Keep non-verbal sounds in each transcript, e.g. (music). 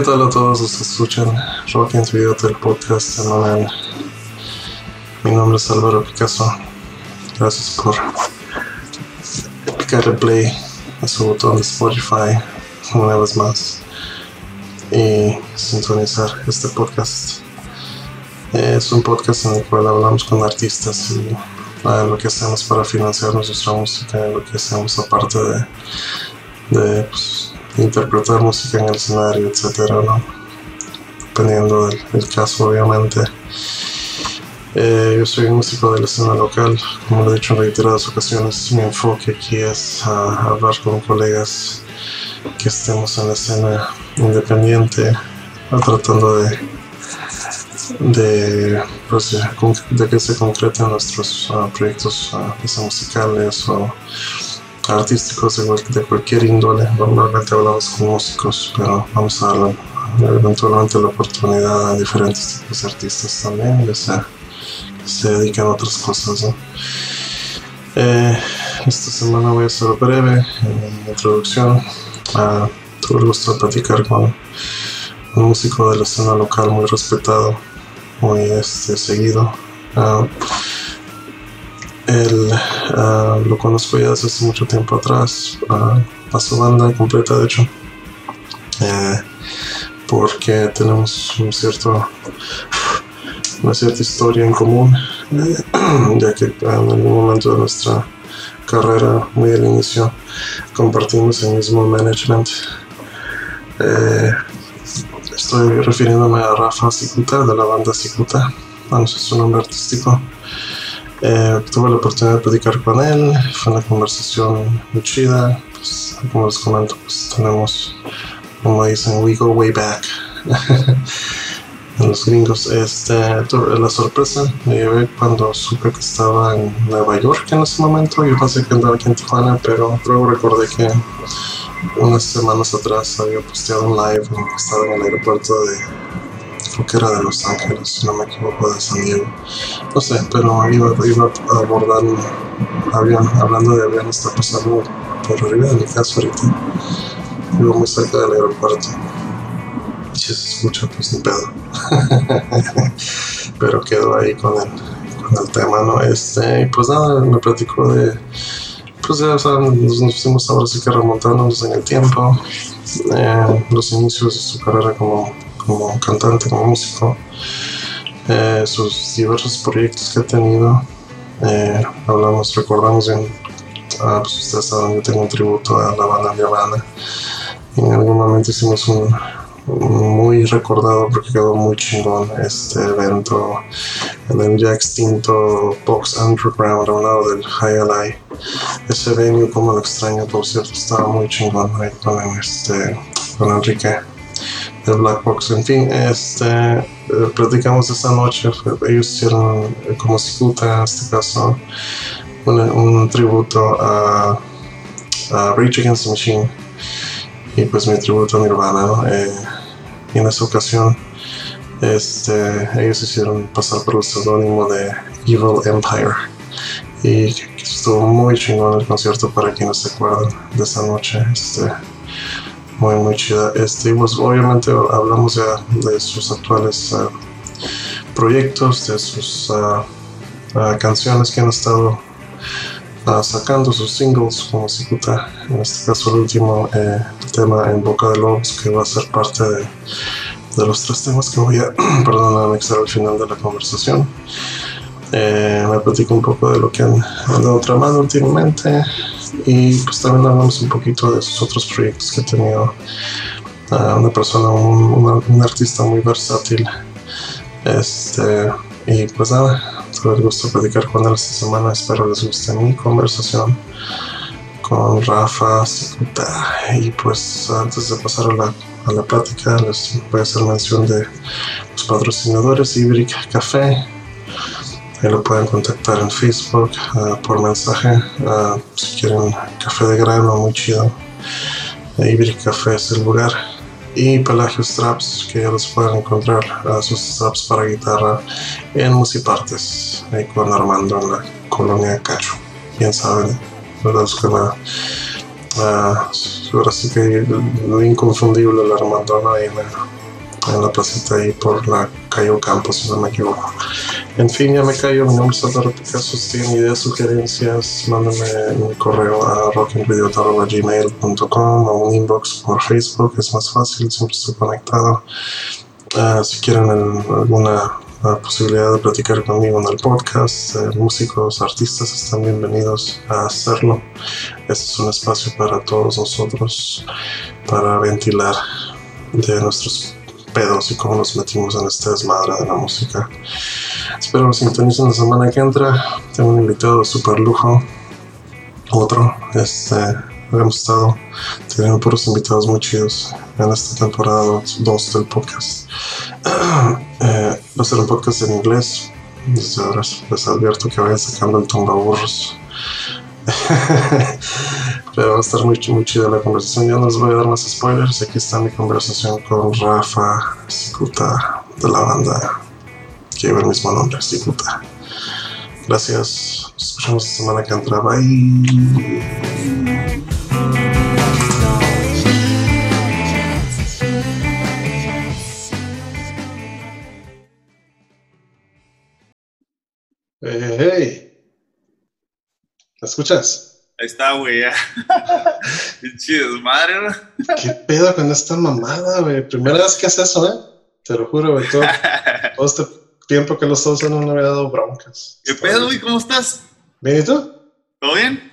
¿Qué tal a todos los que escuchan Rock and Video del podcast semanal? Mi nombre es Álvaro Picasso. Gracias por picarle play a su botón de Spotify una vez más y sintonizar este podcast. Es un podcast en el cual hablamos con artistas y lo que hacemos para financiar nuestra música, lo que hacemos aparte de, de pues, interpretar música en el escenario, etcétera, ¿no? Dependiendo del, caso, obviamente. Eh, yo soy músico de la escena local, como lo he dicho en reiteradas ocasiones, mi enfoque aquí es hablar con colegas que estemos en la escena independiente, tratando de, de, pues, de, que se concreten nuestros ah, proyectos uh, musicales o artísticos de, cualquier índole. Normalmente hablamos con músicos, pero vamos a dar eventualmente la oportunidad a diferentes tipos de artistas también que se, se dedican a otras cosas. Eh, esta semana voy a ser breve en mi introducción. Tuve el gusto de platicar con un músico de la escena local muy respetado, muy este, seguido. Uh, él ah, lo conozco ya desde hace mucho tiempo atrás, a su banda completa de hecho, eh, porque tenemos un cierto, una cierta historia en común, eh, (clears throat) ya que en algún momento de nuestra carrera, muy al inicio, compartimos el mismo management. Eh, estoy refiriéndome a Rafa Cicuta de la banda Cicuta, bueno, es su nombre artístico. Eh, tuve la oportunidad de platicar con él, fue una conversación muy chida, pues, como les comento, pues tenemos, como dicen, we go way back. en (laughs) los gringos, este, la sorpresa me llevé cuando supe que estaba en Nueva York en ese momento, yo pensé que andaba aquí en Tijuana, pero luego recordé que unas semanas atrás había posteado un live estaba en el aeropuerto de creo que era de Los Ángeles, si no me equivoco, de San Diego. No sé, pero iba, iba a abordar un avión, hablando de avión, está pasando por arriba de mi casa ahorita. Vivo muy cerca del aeropuerto. Si se escucha, pues ni pedo. (laughs) pero quedo ahí con el, con el tema, ¿no? Este, y pues nada, me platicó de pues ya, o sea, nos, nos fuimos ahora sí que remontándonos en el tiempo, eh, los inicios de su carrera como como cantante, como músico, eh, sus diversos proyectos que ha tenido. Eh, hablamos, recordamos en, ah, pues ustedes saben, yo tengo un tributo a la banda Nirvana. En algún momento hicimos un, muy recordado porque quedó muy chingón este evento en el ya extinto Box Underground a un lado del High Ese venue, como lo extraño, por cierto, estaba muy chingón ahí con, este, con Enrique de Black Box. En fin, este, eh, platicamos esta noche. Ellos hicieron eh, como Cicuta, en este caso, un, tributo a, a Rage Against the Machine y pues mi tributo a Nirvana. Eh, y en esa ocasión, este, ellos hicieron pasar por el seudónimo de Evil Empire. Y estuvo muy chingón el concierto para quienes se acuerdan de esa noche. Este, muy muy chida. Este, pues obviamente hablamos ya de sus actuales uh, proyectos, de sus uh, canciones que han estado sacando, sus singles como Cicuta, en este caso el último eh, tema en Boca de Lobos que va a ser parte de, los tres temas que voy a (clears throat) perdón, anexar al final de la conversación. Eh, me platico un poco de lo que han andado tramando últimamente y pues también hablamos un poquito de sus otros proyectos que he tenido. Uh, una persona, un, un, artista muy versátil. Este, y pues nada, tuve el gusto de platicar con él esta semana. Espero les guste mi conversación con Rafa Y pues antes de pasar a la, a la plática, les voy a hacer mención de los patrocinadores Ibrick Café Ahí lo pueden contactar en Facebook uh, por mensaje. Uh, si quieren café de grano, muy chido. Iberic Café es el lugar. Y Pelagio Straps, que ya los pueden encontrar uh, sus straps para guitarra en Musipartes, ahí con Armando en la colonia Cacho. Bien saben, ¿verdad? Es que la Ah, ahora sí que inconfundible el Armando ahí en la, en la placita ahí por la calle Ocampo, si no me equivoco. En fin, ya me callo. Mi nombre es Álvaro Picasso. Si tienen ideas, sugerencias, mándenme un correo a rockingvideo.gmail.com o un inbox por Facebook. Es más fácil, siempre estoy conectado. Uh, si quieren alguna uh, posibilidad de platicar conmigo en el podcast, eh, músicos, artistas están bienvenidos a hacerlo. Este es un espacio para todos nosotros para ventilar de nuestros pedos y cómo nos metimos en este desmadre de la música. Espero que sintonicen la semana que entra. Tengo un invitado de super lujo. Otro. Este, hemos estado teniendo puros invitados muy chidos en esta temporada 2 del podcast. (clears throat) eh, va a ser un podcast en inglés. Desde ahora les advierto que vayan sacando el tumbaburros. (laughs) Va a estar muy, muy chida la conversación. Ya no les voy a dar más spoilers. Aquí está mi conversación con Rafa Cicuta de la banda que lleva el mismo nombre, Cicuta. Gracias. Nos escuchamos la semana que entra. Bye. Hey, hey. ¿Me escuchas? Ahí está, güey. (laughs) Qué chido, madre, ¿no? ¿Qué pedo con esta mamada, güey? Primera vez que haces eso, ¿eh? Te lo juro, güey. Todo, (laughs) todo este tiempo que lo estoy usando no me había dado broncas. ¿Qué pedo, güey? ¿Cómo estás? ¿Bien y tú? ¿Todo bien?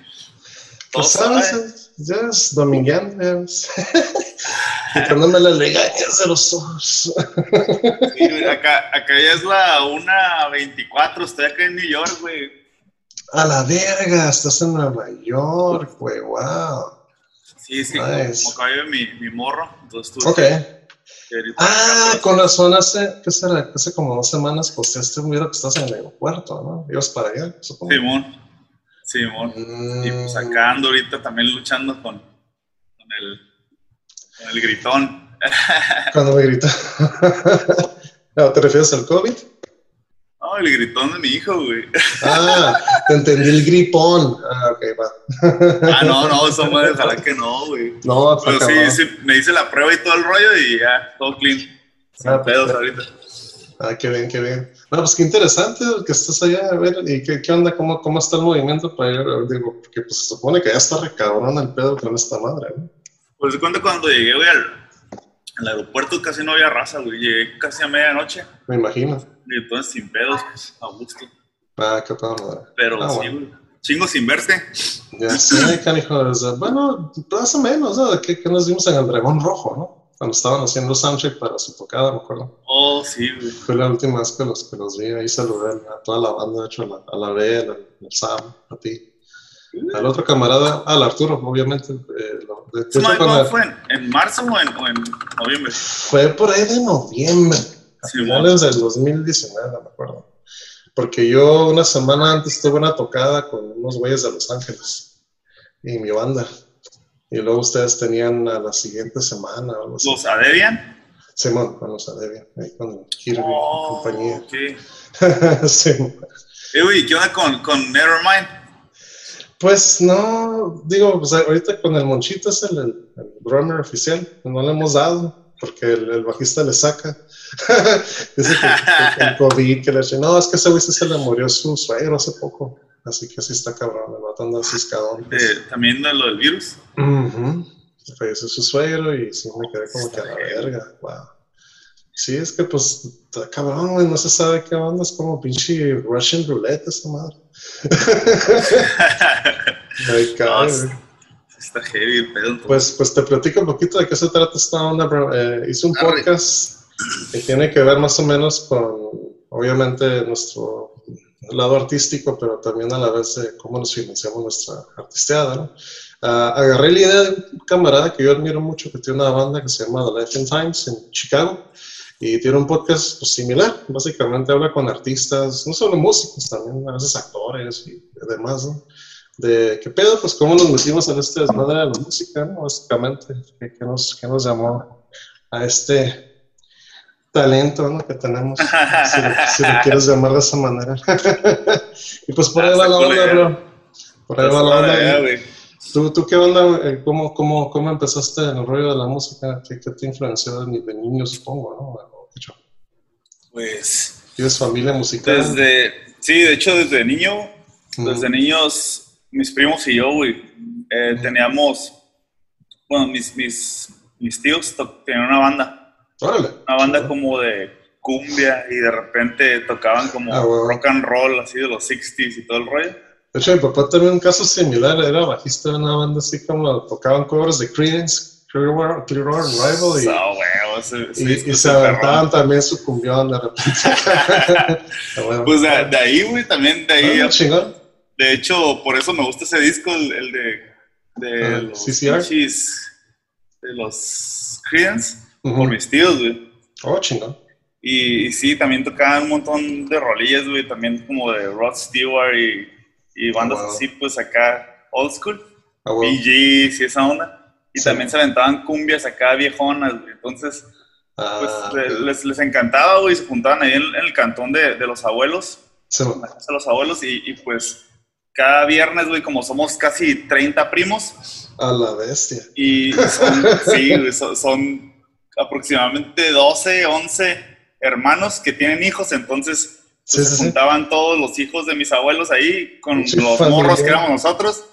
Pues sabes, ya es domingueando, quitándome (laughs) las legañas de los ojos. Sí, güey, acá, acá ya es la 1.24, estoy acá en New York, güey. A la verga, estás en Nueva York, güey, wow. Sí, sí, Nice. como, como mi, mi morro, entonces tú. Ok. Ah, con razón, hace, ¿qué será? Hace como dos semanas posteaste un video que estás en el aeropuerto, ¿no? Ibas para allá, supongo. Simón, Simón. Y pues Mm, acá ando ahorita también luchando con, con, el, con el gritón. (laughs) Cuando me grita. (laughs) No, ¿Te refieres al COVID? No, el gritón de mi hijo, güey. Ah, te entendí el gripón. Ah, ok, va. (laughs) Ah, no, no, eso madre, ojalá que no, güey. No, está Pero sí, sí, me hice la prueba y todo el rollo y ya, todo clean. Sin Ah, pedos ahorita. Ah, qué bien, qué bien. No, pues qué interesante que estés allá. A ver, ¿y qué, qué onda? ¿Cómo, ¿Cómo está el movimiento para ir? Digo, porque pues se supone que ya está recabrón el pedo con esta madre, ¿no? Pues de cuenta cuando llegué, güey, al, al aeropuerto casi no había raza, güey. Llegué casi a medianoche. Me imagino. Entonces sin pedos, pues, a gusto. Ah, qué pedo. Pero Ah, sí, bueno. Chingo sin verte. Ya sé, canijo. bueno, más o menos, ¿no? ¿Qué, qué nos dimos en el Dragón Rojo, no? Cuando estaban haciendo soundcheck para su tocada, me acuerdo. Oh, sí, güey. Fue la última vez que los, que los vi. Ahí saludé a toda la banda, de hecho, a la, a la Bel, al, Sam, a ti. Al otro camarada, al Arturo, obviamente. eh, lo- de- de ¿Eso no, hecho, con ¿Cuándo el- fue? ¿En, en marzo o en, o en noviembre? Fue por ahí de noviembre, a Sí, finales del 2019, me acuerdo. Porque yo una semana antes tuve una tocada con unos güeyes de Los Ángeles y mi banda. Y luego ustedes tenían a la siguiente semana o algo así. ¿Los Adebian? Simón, con los Adevia, ahí con Kirby y Oh, compañía. (laughs) Eh, güey, ¿qué onda con, con Nevermind? Pues no, digo, pues ahorita con el Monchito es el, el, el drummer oficial, no le hemos dado, porque el, el bajista le saca. (laughs) Dice que, el COVID, que le dice, no, es que ese güey se le murió su suegro hace poco, así que sí está cabrón, el vato anda ciscadón. De, ¿También de lo del virus? Ujú. Falleció su suegro y sí me quedé como que a la verga, wow. Sí, es que pues, está cabrón, güey, no se sabe qué onda, es como pinche Russian roulette esa madre. (laughs) (laughs) Ay, cabrón, No, güey. Está heavy el pedo. Pues, pues te platico un poquito de qué se trata esta onda, bro. Eh, hice un Arre. podcast que tiene que ver más o menos con, obviamente, nuestro lado artístico, pero también a la vez de cómo nos financiamos nuestra artisteada, ¿no? Ah, agarré la idea de un camarada que yo admiro mucho, que tiene una banda que se llama The Life in Times en Chicago, y tiene un podcast pues, similar. Básicamente habla con artistas, no solo músicos, también a veces actores y demás, ¿no? De qué pedo, pues cómo nos metimos en este desmadre de la música, ¿no? Básicamente, ¿qué, qué nos, qué nos llamó a este talento, ¿no? Que tenemos, si lo, si lo (laughs) quieres llamar de esa manera. (laughs) y pues por ahí Ah, va la onda, bro. Por ahí va la onda. Y. ¿Tú, ¿Tú qué onda? eh, ¿Cómo, cómo, ¿Cómo empezaste en el rollo de la música? ¿Qué, qué te influenció de, de niño, supongo, no? O, ¿qué show? Pues ¿Tienes familia musical? desde, sí, de hecho desde niño, desde niños, mis primos y yo, güey, eh, teníamos, bueno, mis, mis, mis tíos tenían una banda, Órale. una banda como de cumbia y de repente tocaban como Ah, rock and roll, así de los 60s y todo el rollo. De hecho, mi papá tenía un caso similar, era bajista de una banda así como tocaban covers de Creedence, Clearwater, Rival y, Ah, huevo, ese- ese y- se aventaban también su cumbión de repente. (laughs) (laughs) Bueno. Pues de, de ahí, güey, también de ahí. Ah, chingón. De hecho, por eso me gusta ese disco, el, el de, de Ah, los CCR. pinches- de los Creedence, Ujú. por mis tíos, güey. Oh, chingón. Y, y sí, también tocaban un montón de rolillas, güey, también como de Rod Stewart y, y bandas Wow. así, pues acá, old school, Ah. Bee Gees y esa onda. Y Sí. también se aventaban cumbias acá viejonas, güey. Entonces, pues Ah, les, les encantaba, güey, se juntaban ahí en, en el cantón de, de los abuelos, Sí, en la casa de los abuelos, y, y pues cada viernes, güey, como somos casi 30 primos, a la bestia. y son, sí, güey, son, son aproximadamente 12, 11 hermanos que tienen hijos, entonces Sí, pues, sí, se sí. juntaban todos los hijos de mis abuelos ahí con Sí, los morros que éramos nosotros,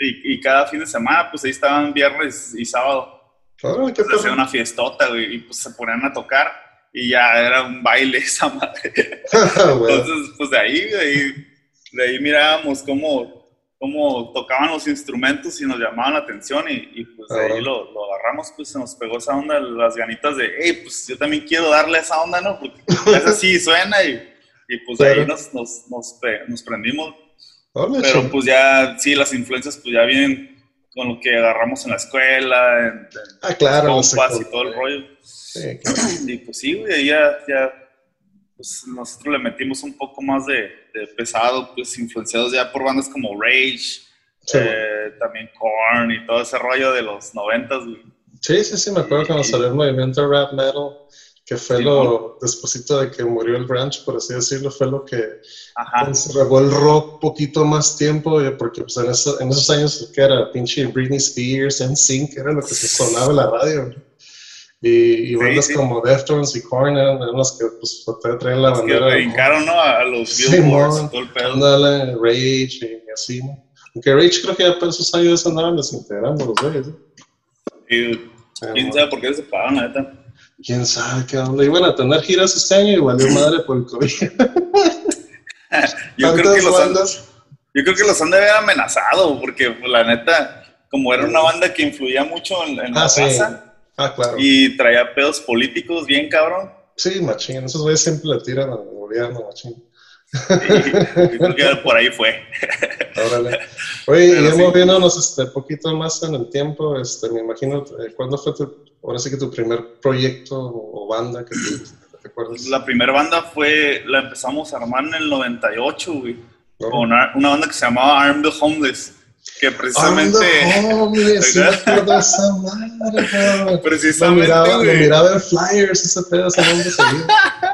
y, y cada fin de semana, pues ahí estaban viernes y sábado. Órale, qué Se hacía una fiestota, güey, y pues se ponían a tocar, y ya era un baile esa madre. (laughs) Ah. Entonces, pues de ahí, de ahí, de ahí mirábamos cómo, cómo tocaban los instrumentos y nos llamaban la atención y, y, pues de Ah, ahí lo, lo agarramos, pues se nos pegó esa onda, las ganitas de, hey, pues yo también quiero darle esa onda, ¿no? Porque (laughs) es así, suena y, y pues de ahí nos, nos, nos, nos prendimos. Pero pues ya, sí, las influencias pues ya vienen con lo que agarramos en la escuela, en, en Ah, claro. compas la y todo el rollo. Sí, claro. Y pues sí, güey, ya, ya pues nosotros le metimos un poco más de, de pesado, pues influenciados ya por bandas como Rage, Sí, eh, también Korn y todo ese rollo de los noventas, güey. Sí, sí, sí, me acuerdo cuando salió el movimiento rap metal, que fue Sí, lo, despuésito de que murió el grunge, por así decirlo, fue lo que encerró el rock poquito más tiempo, porque pues, en, eso- en esos años que era pinche Britney Spears, NSYNC, era lo que se (laughs) sonaba en la radio. Y, y bandas sí. como Deftones y Korn eran, las que pues, traían la Los que bandera. brincaron, ¿no? A los Sí, Billboards y todo el pedo. Ándale, Rage y así. ¿no? Aunque Rage creo que ya para esos años andaban desintegrando los güeyes. Y quién sabe por qué se pagaron, la neta. quién sabe qué onda. Iban a tener giras este año y valió madre por el COVID. (laughs) Yo creo, que los han, yo creo que los han de haber amenazado, porque pues, la neta, como era una banda que influía mucho en, en la Ah, sí. raza Ah, claro. y traía pedos políticos bien cabrón, Sí, machín. Esos güeyes siempre le tiran al gobierno, machín. creo que por ahí fue. (laughs) Órale. Oye, Pero y sí. moviéndonos este, poquito más en el tiempo, este, me imagino, eh, ¿cuándo fue tu, ahora sí que tu primer proyecto o, banda que tuviste? ¿Te acuerdas? La primera banda fue, la empezamos a armar en el 98, güey, con una, una banda que se llamaba Arm the Homeless, que precisamente, Anda, hombre, sí me esa madre. Lo (laughs) precisamente, miraba, lo miraba en flyers, ese pedo, ese nombre seguido.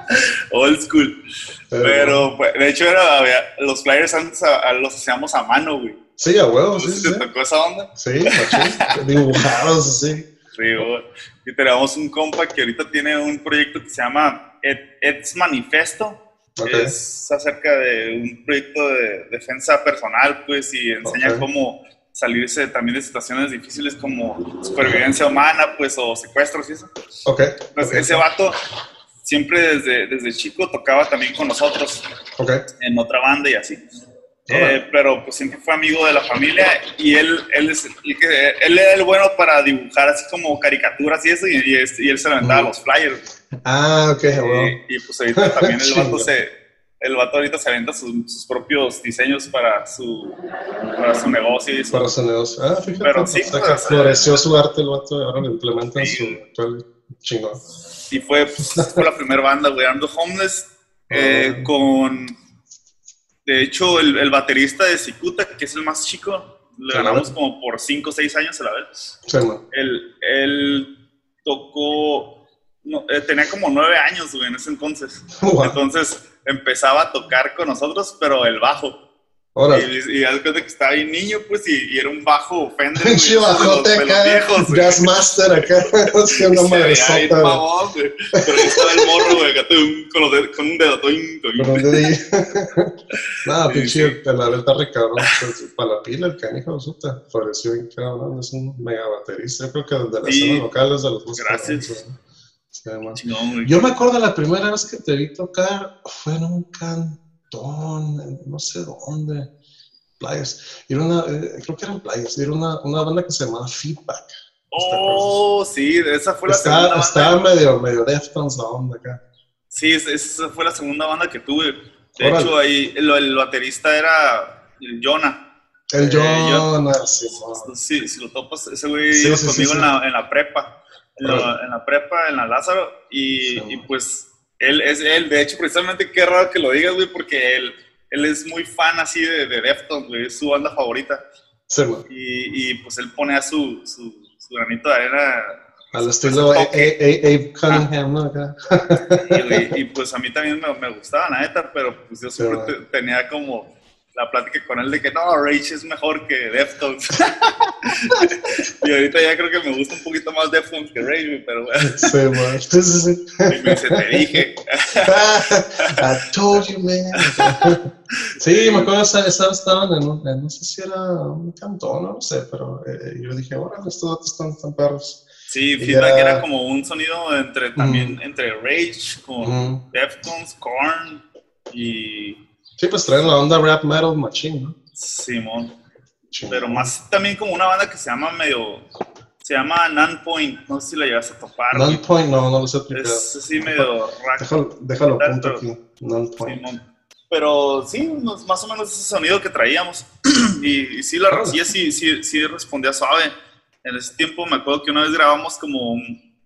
(laughs) old school. Pero, pues, de hecho, era, había- los flyers antes a- a- los hacíamos a mano, güey. Sí, a huevo, ¿No sí, sí. tocó esa onda? Sí, machín. Dibujados así. Sí, güey. Y tenemos un compa que ahorita tiene un proyecto que se llama Ed- Ed's Manifesto. Es acerca de un proyecto de defensa personal, pues, y enseña cómo salirse también de situaciones difíciles como supervivencia humana, pues, o secuestros y eso. Ok. Pues ok, ese vato siempre desde, desde chico tocaba también con nosotros en otra banda y así. Eh, pero pues siempre fue amigo de la familia y él, él, es el que, él era el bueno para dibujar así como caricaturas y eso y, y, este- y él se aventaba Ujú. los flyers. Ah, ok. Y, y, pues ahorita también el (laughs) vato se, el vato ahorita se aventa sus, sus propios diseños para su, para su negocio y eso. Para su negocio. Ah, fíjate, Pero sí, o sea, pues, que floreció su arte el vato y ahora lo implementa en Sí. su actual chingón. Y fue, pues, fue la primera banda, güey, Armed Homeless, eh, Ah. (laughs) con, de hecho, el, el baterista de Cicuta, que es el más chico, le ganamos como por 5 o 6 años a la vez. Sí. Él, él tocó, no, eh, tenía como 9 años, güey, en ese entonces. (laughs) Wow. Entonces empezaba a tocar con nosotros, pero el bajo. Y, y haz de cuenta que estaba bien niño, pues, y, y era un bajo Fender. (laughs) Pinche bajote acá. Jazzmaster acá, (laughs) veía bien madresota, mamón, güey. Pero ahí estaba el morro, güey, acá con, los dedos- con un dedo. tum. Con un dedillo. (laughs) Nada, pinche, verdad está re cabrón. pues, Para la pila, el canijo, resulta. Pareció bien cabrón, es un mega baterista. Yo creo que desde la Sí. escena local es de los más Gracias. Yo me acuerdo la primera vez que te vi tocar fue en un cantón, no sé dónde, Playas. Era una, eh, creo que eran Playas, era una, una banda que se llamaba Feedback. Oh, sí, esa fue la segunda Estaba, banda. estaba medio, medio Deftones la onda acá. Sí, es- esa fue la segunda banda que tuve. De Órale. hecho, ahí el, el baterista era el Jonah. El Eh, yo- Jonas, Simón. Sí, si lo topas, ese güey Sí, iba sí, conmigo sí, En, sí. la, en la prepa. En la, en la prepa, en la Lázaro. Y, Sí, y pues él es él. De hecho, precisamente qué raro que lo digas, güey, porque él, él es muy fan así de, de Deftones, güey. Es su banda favorita. Simón. Y, y pues él pone a su, su, su granito de arena. Al estilo Pues, A- Abe Cunningham, ¿no? Acá. (laughs) Y, pues a mí también me, me gustaba, neta, pero pues yo siempre Sí, te- tenía como la plática con él de que no, Rage es mejor que Deftones. (laughs) y ahorita ya creo que me gusta un poquito más Deftones que Rage, pero bueno. Sí, sí, sí. y me dice, te dije. (laughs) I told you, man. Sí, me acuerdo, estaban en, un, no sé si era un cantón, no lo sé, pero eh, yo dije, órale, estos datos están, están perros. Sí, Feedback era como un sonido entre también Mm. entre Rage, con Ujú. Deftones, Korn y Sí, pues traen la onda rap metal machine, ¿no? Simón. Chingón. Pero más también como una banda que se llama medio, se llama Nunpoint, no sé si la llevas a topar. güey. Non-point, no, no lo sé. Es así medio rack. Déjalo, déjalo punto aquí. Non-point. Simón. Pero sí, más o menos ese sonido que traíamos. (clears throat) y, y sí, la racía sí, sí, sí respondía suave. En ese tiempo me acuerdo que una vez grabamos como un,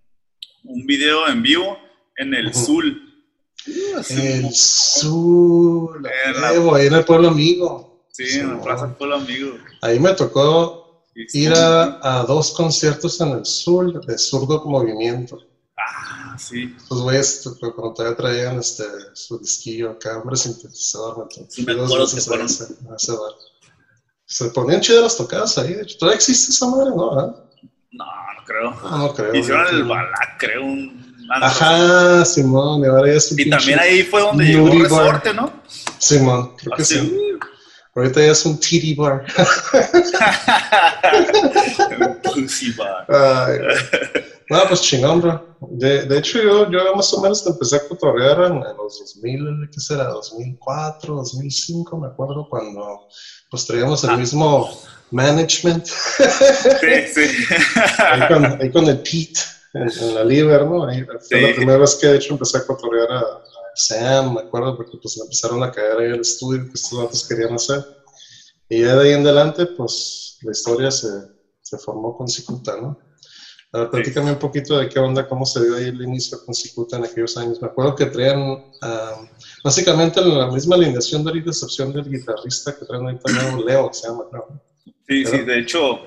un video en vivo en el Ujú. Zul. El sur, En la- Evo, ahí en el pueblo amigo. Sí, en la. Plaza Pueblo Amigo. Ahí me tocó Sí, ir sí. a, a dos conciertos en el sur de Zurdo Movimiento. Ah, sí. Los güeyes, cuando todavía traían este, su disquillo acá, hombre sintetizador, me tocó. Sí, me acuerdo que a fueron. ese, a ese bar. Se ponían chidas las tocadas ahí, de hecho. ¿Todavía existe esa madre, no? verdad? No, no creo. Ah, no creo. Hicieron el Balak, creo, un. Ajá, Simón, y ahora ya es un Y también ahí fue donde llegó bar. Resorte, ¿no? Simón, creo que Así, sí. Ahorita ya es un titty bar. (laughs) Pussy bar. Ay, no, pues chingón, bro. De, de hecho, yo, yo más o menos empecé a cotorrear en, en los 2000, ¿qué será? 2004, 2005, me acuerdo, cuando pues traíamos el Ah. mismo management. Sí, sí. ahí, con, ahí con el Pete en, la Liber, ¿no? Ahí fue Sí. la primera vez que de hecho empecé a cotorrear a, a Sam, me acuerdo, porque pues empezaron a caer ahí al estudio que estos datos querían hacer. Y ya de ahí en adelante, pues la historia se, se formó con Cicuta, ¿no? A ver, platícame un poquito de qué onda, cómo se dio ahí el inicio con Cicuta en aquellos años. Me acuerdo que traían ah, básicamente la misma alineación de ahorita, excepción del guitarrista que traen ahorita nuevo, Leo, se llama, creo. Sí, sí, de hecho,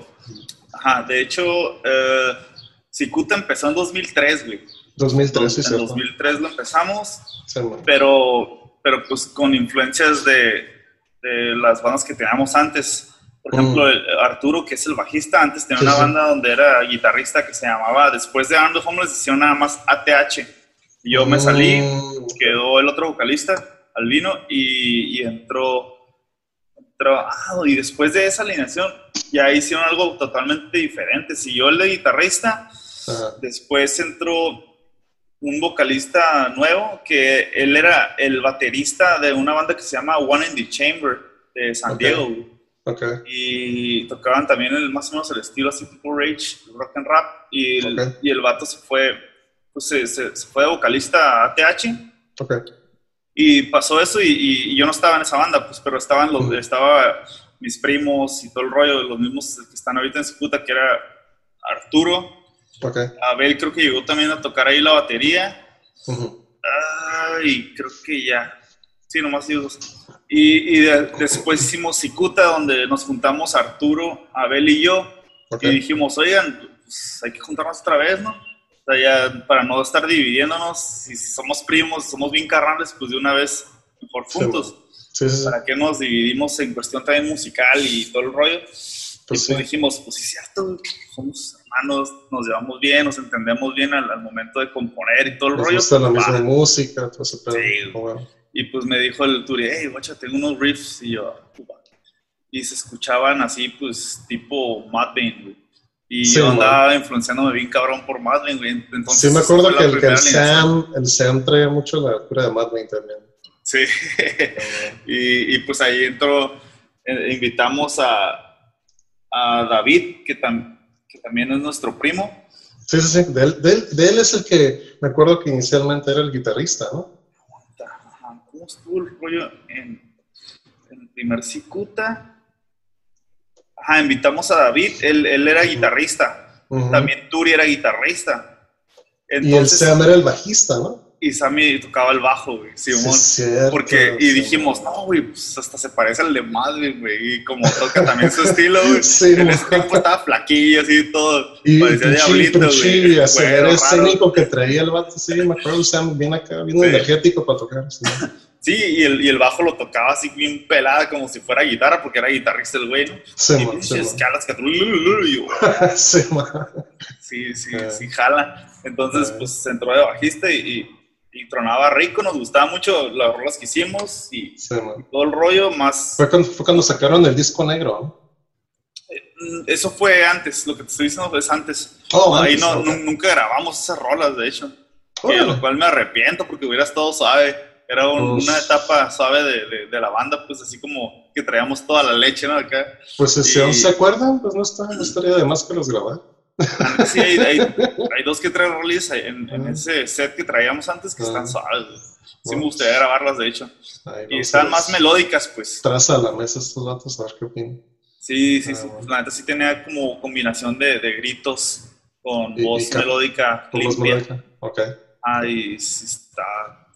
ajá, de hecho, eh, Cicuta empezó en 2003, güey. 2003, sí, en cierto. 2003 lo empezamos, pero, pero pues con influencias de, de las bandas que teníamos antes. Por ejemplo, el- Arturo, que es el bajista, antes tenía Sí, una sí. banda donde era guitarrista que se llamaba, después de Ando Homeless, hicieron nada más ATH. Y yo me salí, Mm, quedó el otro vocalista, Albino, y, y entró, entró- ah, y después de esa alineación ya hicieron algo totalmente diferente. Siguió el de guitarrista, ajá. después entró un vocalista nuevo, que él era el baterista de una banda que se llama One in the Chamber de San Ok. Diego, güey. Ok, y tocaban también el, más o menos el estilo así tipo Rage, rock and rap, y el, Ok. y el vato se fue, pues se, se- se fue de vocalista a ok. y pasó eso y, y- y yo no estaba en esa banda, pues, pero estaban los, Ujú. estaba mis primos y todo el rollo, los mismos que están ahorita en su puta, que era Arturo, Ok. Abel creo que llegó también a tocar ahí la batería, Ujú. Ay, creo que ya. Sí, nomás ellos. Y, y de- después hicimos Cicuta, donde nos juntamos Arturo, Abel y yo. Ok. Y dijimos, oigan, pues hay que juntarnos otra vez, ¿no? O sea, ya para no estar dividiéndonos, si somos primos, somos bien carnales, pues de una vez mejor juntos. Sí, sí, sí. ¿Para qué nos dividimos en cuestión también musical y todo el rollo? Pues y pues dijimos, pues sí, es cierto, somos hermanos, nos llevamos bien, nos entendemos bien al, al momento de componer y todo el Nos rollo. gusta la pues, misma va. música, todo ese pedo. Sí. Bueno. Y pues me dijo el Turi, hey, guacha, tengo unos riffs. Y yo, "Upa". y se escuchaban así, pues, tipo Madbane, güey. Y Sí, yo man. andaba influenciándome bien cabrón por Madbane, güey. Entonces, Sí, me acuerdo que el, que el. Sam, el Sam traía mucho la cura de Madman también. Sí. (laughs) y, y, pues ahí entró, eh, invitamos a, a David, que, tam- que también es nuestro primo. Sí, sí, sí. De él, de él- de él es el que me acuerdo que inicialmente era el guitarrista, ¿no? ¿Cómo estuvo el rollo en, en el primer Cicuta? Ajá, invitamos a David, él, él era guitarrista. También Turi era guitarrista. y el Entonces, Sam era el bajista, ¿no? Y Sammy tocaba el bajo, güey, Simón. Sí, porque, y sí. dijimos, no, güey, pues hasta se parece al de madre, güey, y como toca también su (laughs) estilo, güey. Sí, en ese tiempo estaba flaquillo, así, todo, Y parecía diablito, güey. Güero, raro. escénico que traía el vato, sí, me acuerdo el Sam bien acá, bien energético para tocar. Sí, y el, y el bajo lo tocaba así bien pelada, como si fuera guitarra, porque era guitarrista el güey, ¿no? sí, y mo. escalas que... (laughs) Sí. Sí, sí, Ah. sí, jala. Entonces, Ah. pues entró de bajista y, y, tronaba rico, nos gustaba mucho las rolas que hicimos y Sí, todo el rollo, más... Fue cuando, fue cuando sacaron el disco negro, ¿no? Mm, Eso fue antes, lo que te estoy diciendo es antes. Oh, Ahí antes, no, nunca grabamos esas rolas, de hecho. Que de Órale. lo cual me arrepiento porque hubiera estado suave. Era un- Pues- una etapa suave de, de- de la banda, pues así como que traíamos toda la leche, ¿no? Acá. Pues si aún se acuerdan, pues no, está, no estaría de más que los grabar. Ah, Sí, hay, hay, (laughs) hay dos que tres rolis en, en Ah. ese set que traíamos antes que Ah. están suaves. güey. Sí me gustaría grabarlas, de hecho. Y están a- más melódicas, pues. Traza a la mesa estos datos, a ver qué opinan. Sí, sí, Ah, sí. bueno. La neta sí tenía como combinación de, de gritos con Y- voz ca- melódica ¿Cómo es limpia. melódica? Ok. Ah, y sí está.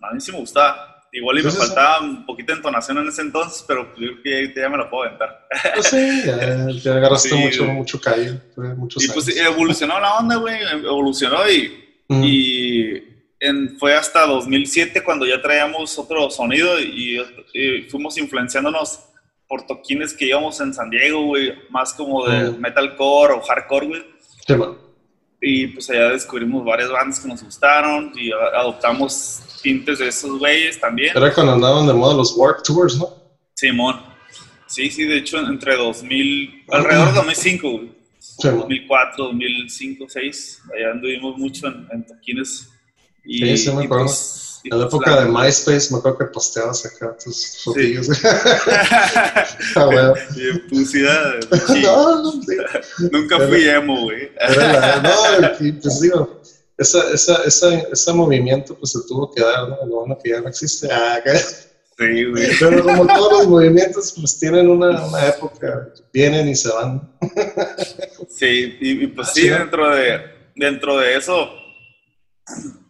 A mí sí me gustaba. Igual y me faltaba un poquito de entonación en ese entonces, pero pues yo creo que ya me lo puedo aventar. Pues sí, ya, (laughs) ya agarraste Sí, mucho, mucho muchos Y pues evolucionó la onda, güey. Evolucionó y, Mm. y en- fue hasta 2007 cuando ya traíamos otro sonido y, y fuimos influenciándonos por toquines que íbamos en San Diego, güey. Más como de Mm. metalcore o hardcore, güey. Sí. Y pues allá descubrimos varias bandas que nos gustaron y adoptamos tintes de esos güeyes también. Era cuando andaban de moda los Warp Tours, ¿no? Simón. Sí, sí, de hecho entre 2000, alrededor de 2005, güey. Sí, man. 2004, 2005, 2006, allá anduvimos mucho en, en toquines. Y, Sí, sí me acuerdo. pues- En la pues época de MySpace me acuerdo que posteabas acá tus fotillos. (laughs) Ah, bueno. Bien pusida, (laughs) sí. No, no, sí. Nunca fui emo, güey. No, pues digo, esa, esa, esa, ese movimiento pues se tuvo que dar, ¿no? Lo bueno que ya no existe. Ah. Sí, güey. Pero como todos los movimientos, pues tienen una, una época, vienen y se van. Sí, y, y pues sí, dentro de, dentro de eso,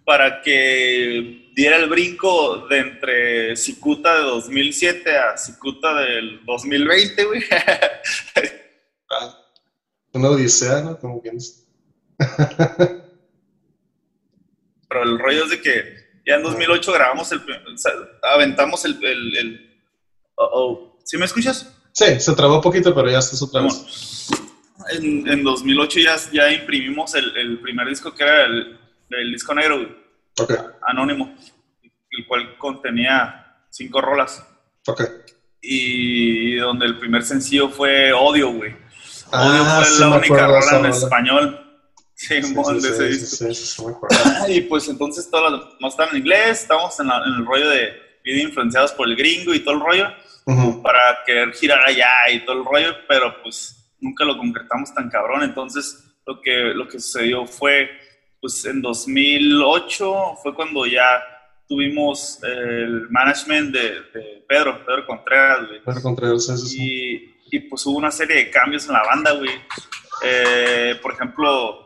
para que diera el brinco de entre Cicuta de 2007 a Cicuta del 2020, güey. (laughs) Ah, Una odisea, ¿no? Como quien dice. (laughs) Pero el rollo es de que ya en 2008 grabamos el, aventamos el, el, el- oh, oh. ¿Sí me escuchas? Sí, se trabó un poquito, pero ya estás otra vez. Bueno, en, en 2008 ya, ya imprimimos el, el primer disco que era el, el disco negro, güey, Ok, anónimo, el cual contenía cinco rolas. Y donde el primer sencillo fue Odio, güey. Odio Ah, fue sí la única rola en español. Sí, Sí, mon, sí, de ese disco. Y pues entonces todas las no están en inglés, estamos en, la- en el rollo de bien influenciados por el gringo y todo el rollo, Ujú. para querer girar allá y todo el rollo, pero pues nunca lo concretamos tan cabrón. Entonces lo que, lo que sucedió fue, pues en 2008 fue cuando ya tuvimos el management de, de Pedro, Pedro Contreras, güey. Pedro Contreras, sí, sí. Y, y, pues hubo una serie de cambios en la banda, güey. Eh, por ejemplo,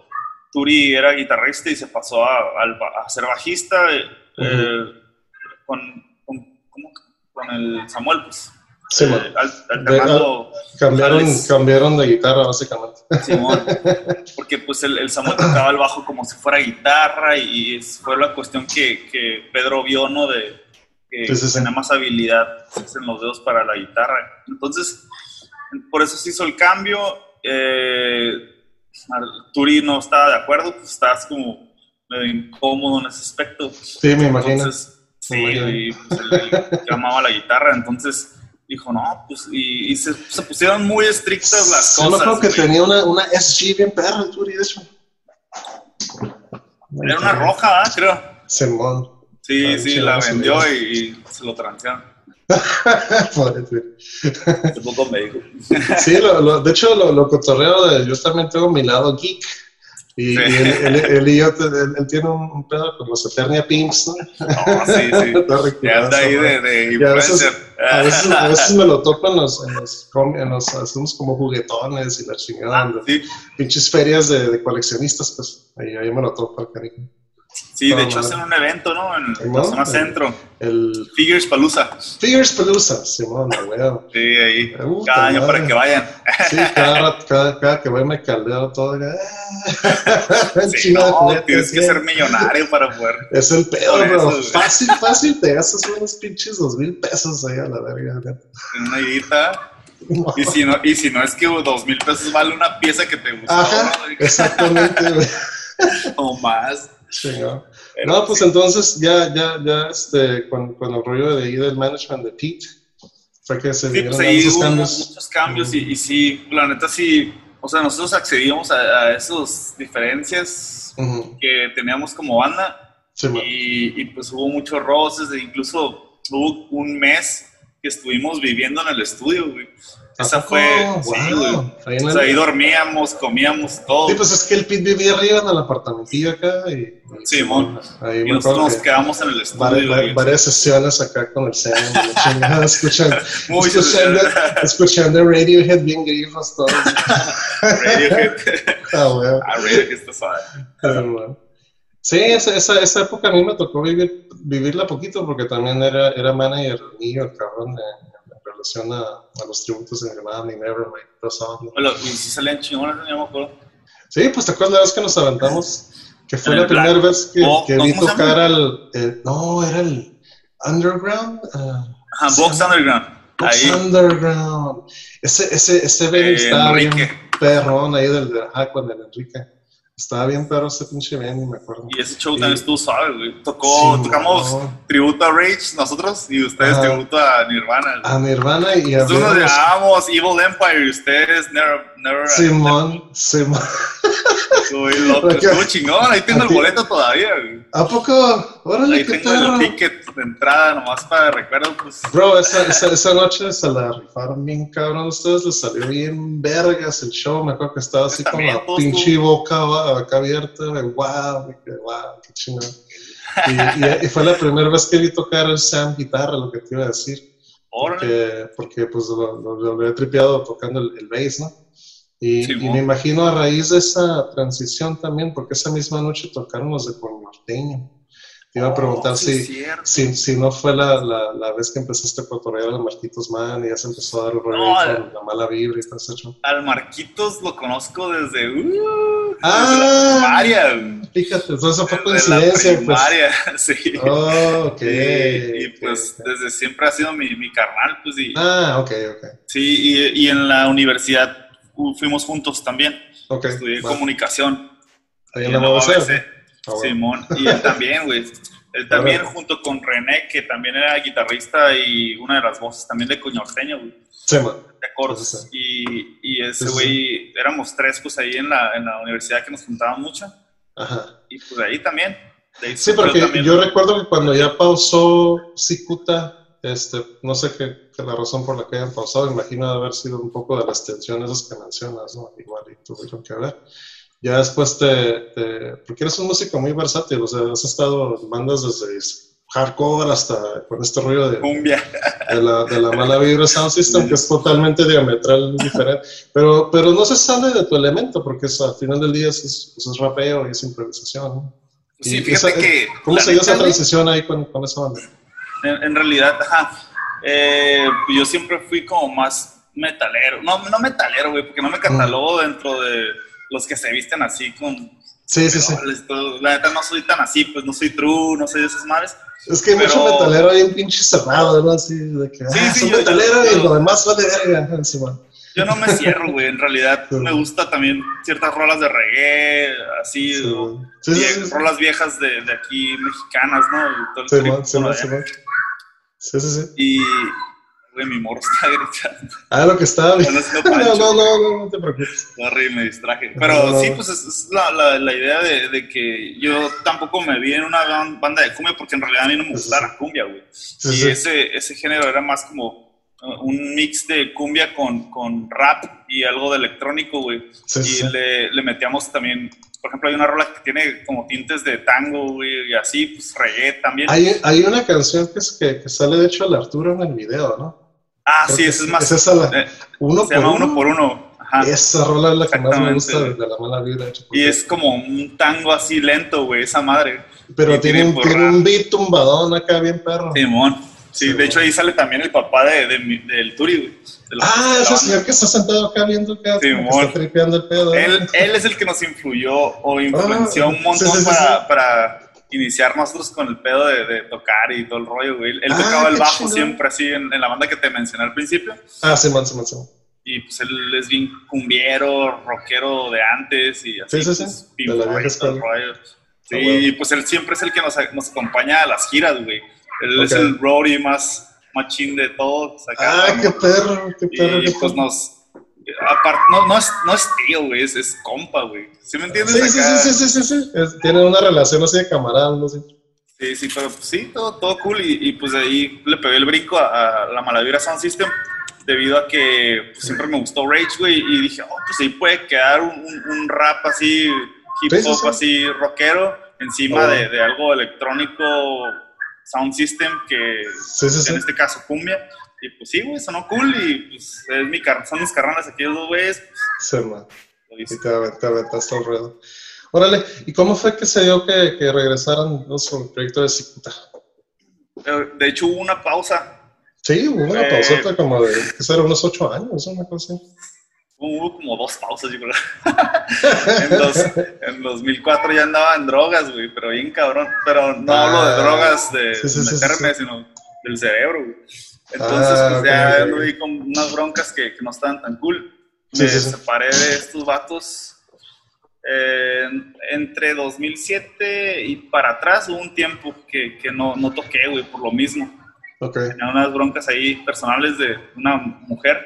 Turi era guitarrista y se pasó a, a ser bajista eh, Ujú. con, con, con el Samuel, pues. Sí, Eh, al- alternando Cambiaron, cambiaron de guitarra, básicamente. Simón. (laughs) Porque pues el, el Samuel tocaba el bajo como si fuera guitarra y fue la cuestión que, que Pedro vio, ¿no? De, que Sí, sí, sí. tenía más habilidad pues, en los dedos para la guitarra. Entonces, por eso se hizo el cambio. Eh, Turi no estaba de acuerdo, pues estabas como medio incómodo en ese aspecto. Sí, me imagino. Entonces, sí, Me imagino. y, pues, él, él (laughs) amaba la guitarra, entonces dijo, no, pues, y, y se, se pusieron muy estrictas las Yo me cosas. acuerdo que güey. tenía una, una SG bien perra, Turi, de hecho. Era una roja, ¿verdad? Creo. Simón. Sí, sí, la vendió y, y se lo transearon. (laughs) Poco. (laughs) Sí, lo, lo- de hecho, lo, lo cotorreo de. Yo también tengo mi lado geek. Y, Sí. y él, él- él y yo, él, él tiene un, pedo con los Eternia Pimps, ¿no? No, sí, sí. (laughs) Está Ya reculado anda ahí de, de a veces, influencer. a, veces, a veces me lo topo en los, en los, com- en los- hacemos como juguetones y la chingada, Ah, sí, pinches ferias de, de coleccionistas, pues ahí, ahí me lo topo el cariño. Sí, de hecho hacen un evento, ¿no? En la zona centro. El Figures Palooza. Figures Simón, la wea. Sí, ahí. Cada año madre. para que vayan. Sí, cada, cada, cada que voy me caldeo todo. (laughs) (laughs) Sí, no, tienes que sí. ser millonario para poder. Es el pedo, Por bro. eso, fácil, fácil, te gastas unos pinches dos mil pesos ahí a la verga. En una guita. Y si no, y si no es que dos mil pesos vale una pieza que te gustó, Ajá, ¿no? exactamente, (laughs) o más. Chingón. No, pues entonces ya, ya, ya, este, con, con el rollo de ahí del management de Pete, fue que se Sí, pues ahí hubo cambios. muchos cambios y, y sí, la neta sí, o sea, nosotros accedíamos a, a esas diferencias que teníamos como banda Sí, y, y, pues hubo muchos roces, incluso hubo un mes que estuvimos viviendo en el estudio, güey. ¿A Esa fue, sí, Wow. güey. Ahí O sea, ahí dormíamos, comíamos todo. Sí, pues es que el Pete vivía arriba en el apartamentillo acá y... y Simón. Ahí y nosotros nos que quedamos en el estudio. vari- güey. varias sesiones acá con el Sam, la (laughs) chingada, (laughs) escuchan, Muy escuchando, escuchando Radiohead bien grifos todos. (laughs) Radiohead. Ah, güey. Ah, Radiohead está suave. Ah, bueno. Sí, esa, esa, esa época a mí me tocó vivir, vivirla poquito porque también era, era manager mío, el cabrón, de- relación a, a los tributos de Nirvana y Nevermind. Bueno, y si salían chingones, no me acuerdo. Sí, pues te acuerdas la vez que nos aventamos, que fue En la primera Black- vez que, Oh, que ¿cómo vi tocar al... el- no, era el Underground. ah, Ajá, Sí. Box Underground. Box Ahí, Underground. Ese, ese, ese Eh, estaba bien perrón ahí del de, ajá, con el Enrique. Estaba bien perro ese pinche venue, me acuerdo. y ese show también estuvo suave, güey. Tocó, Sí, tocamos no. tributo a Rage nosotros y ustedes Ajá. tributo a Nirvana. A Nirvana y a Nosotros nos llamábamos Evil Empire y ustedes Never, never Simón, Simón. Bien loco, estuvo chingón, ahí tengo el boleto todavía, güey. ¿A poco? Órale, Ahí qué tengo perro. el ticket de entrada nomás para recuerdo, pues. Bro, esa, esa, esa noche se la rifaron bien cabrón. A ustedes les salió bien vergas el show. Me acuerdo que estaba así con la pinche boca abierta. de Wow, de wow, qué chingón. Y, y- y fue la primera vez que vi tocar el Sam guitarra, lo que te iba a decir. Porque, porque pues lo, lo- lo había tripeado tocando el, el bass, ¿no? Y, Sí, y me imagino a raíz de esa transición también, porque esa misma noche tocaron los de Por Norteño. Te iba a preguntar Oh, sí, si, si, si no fue la, la, la vez que empezaste a cotorrear a Marquitos Man y ya se empezó a dar el rollo No, con la mala vibra y todo show. Al Marquitos lo conozco desde. Uh, Ah. desde la primaria. Fíjate, entonces fue coincidencia. Pues. primaria, (laughs) sí. Oh, ok. y, y, pues ok. desde siempre ha sido mi, mi carnal, pues y, Ah, ok, ok. sí, y, y en la universidad fuimos juntos también. Ok. Estudié comunicación. Ahí en la UABC. Ah, bueno. Simón, y él también, güey. Él también, junto con René, que también era guitarrista y una de las voces también de Coñorteño, güey, Sí, de acordes. Y, y ese güey, éramos tres, pues ahí en la, en la universidad que nos juntaban mucho. Ajá. Y pues ahí también. ahí Sí, porque también- yo recuerdo que cuando ya pausó Cicuta, este, no sé qué, qué la razón por la que hayan pausado, imagino de haber sido un poco de las tensiones esas que mencionas, ¿no? Igual y tuvieron que ver. Ya después te, te- porque eres un músico muy versátil, o sea, has estado en bandas desde hardcore hasta con este rollo de, Cumbia. de la, de la mala vibra sound system, que es totalmente diametral diferente. Pero, pero no se sale de tu elemento, porque es, al final del día es, es, es rapeo y es improvisación. ¿no? Sí, fíjate esa- que. ¿Cómo se dio esa transición ahí con, con esa banda? En, en realidad, ajá. eh, yo siempre fui como más metalero. No, no metalero, güey, porque no me catalogo dentro de los que se visten así con Sí, sí, sí. La neta no soy tan así, pues no soy true, no soy de esas madres. Es que hay mucho metalero ahí un pinche cerrado, ¿no? Así de que, sí, ah, sí, metalero y lo demás vale verga. Yo no me cierro, güey. En realidad (laughs) me gusta también ciertas rolas de reggae, así, sí. rolas viejas de, de, aquí mexicanas, ¿no? sí, sí, sí, sí, sí. Y, Güey, mi morro está (laughs) gritando. Ah, lo que estaba viendo. (laughs) No, no, no, no, te preocupes. Sorry, me distraje. Pero sí, pues es, la, la, la, idea de, de, que yo tampoco me vi en una banda de cumbia porque en realidad a mí no me gustaba la cumbia, güey. y Ese, ese género era más como un mix de cumbia con, con rap y algo de electrónico, güey. y le, le metíamos también por ejemplo, hay una rola que tiene como tintes de tango, güey, y así, pues reggae también. Hay, hay una canción que, es que, que, sale, de hecho, el Arturo en el video, ¿no? Ah, sí, esa es más. Es esa la, eh, uno se llama Uno por Uno. Ajá. Esa rola es la que más me gusta de, la mala vida. Y es como un tango así lento, güey, esa madre. Pero tiene, un, tiene un beat tumbadón acá bien perro. Simón. Sí, de hecho ahí sale también el papá de, de, del Turi, güey. Ah, ese señor que está sentado acá viendo acá, sí, está tripeando el pedo. Él, él, es el que nos influyó o influenció ah, un montón sí, sí, para, para iniciar nosotros con el pedo de, tocar y todo el rollo, güey. Él, ah, tocaba el bajo siempre así en, en, la banda que te mencioné al principio. Ah, sí, man, sí, man, sí. Y pues él es bien cumbiero, rockero de antes y así. Sí, sí, pues, sí. de la vieja rollo. Sí, y pues él siempre es el que nos, nos acompaña a las giras, güey. Él okay. es el roadie más machín de todos. Acá, ah, qué perro, qué perro. Y, qué pues perro. nos aparte, no, no, es, no es tío, güey, es, es compa, güey. ¿Sí me entiendes? Sí, sí, sí, sí, sí, sí. Es, tienen una relación así de camarada, no sé. Sí, sí, pero pues, sí, todo, todo cool. Y, y, pues ahí le pegué el brinco a, a la Malavira Sound System debido a que pues, siempre me gustó Rage, güey. Y dije, oh, pues ahí puede quedar un, un, un rap así, hip hop, sí, sí, así, rockero, encima oh. de, de, algo electrónico, Sound System, que en este caso cumbia. Y pues sí, güey, sonó cool y pues es mi car son mis carranas aquellos dos güeyes. Pues, sí. Y te, te aventaste al ruedo. Órale, ¿y cómo fue que se dio que, que regresaran los el proyecto de Cicuta? Eh, de hecho, hubo una pausa. Sí, hubo una eh, como de, que será unos ocho años, una cosa así. Hubo como dos pausas, yo creo. (laughs) en, en 2004 ya andaba en drogas, güey, pero bien cabrón. Pero no ah, hablo de drogas de sí, sí, meterme, sí, sino del cerebro, güey. Entonces, ah, pues ya okay, okay. con unas broncas que, que, no estaban tan cool. Me separé de estos vatos eh, entre 2007 y para atrás. Hubo un tiempo que, que no, no toqué, güey, por lo mismo. Okay. Tenía unas broncas ahí personales de una mujer,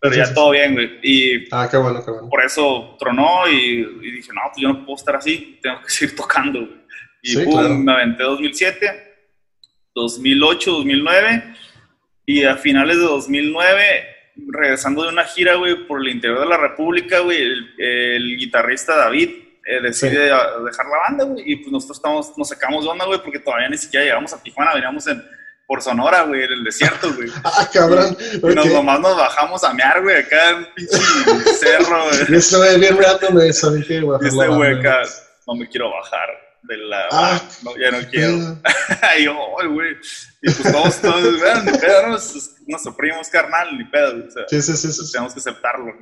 pero ya todo bien, güey. Y ah, qué bueno, qué bueno. Por eso tronó y, y, dije, no, pues yo no puedo estar así, tengo que (laughs) seguir tocando, güey. Y claro. me aventé 2007, 2008, 2009 y a finales de 2009, regresando de una gira, güey, por el interior de la República, güey, el, el guitarrista David eh, decide dejar la banda, güey, y pues nosotros estamos, nos sacamos de onda, güey, porque todavía ni siquiera llegamos a Tijuana, veníamos en, por Sonora, güey, en el desierto, güey. (laughs) ah, cabrón. Y, okay. nos, nomás nos bajamos a mear, güey, acá en un pinche cerro, güey. Eso, güey, bien rato me dije, güey. Este güey acá, no me quiero bajar de la... Ah, no, ya no quiero. (laughs) y yo, güey. Y pues todos, todos, bueno, ni pedo, ¿no? Nuestro primo carnal, ni pedo. O sea, sí, sí, sí, sí. Tenemos que aceptarlo.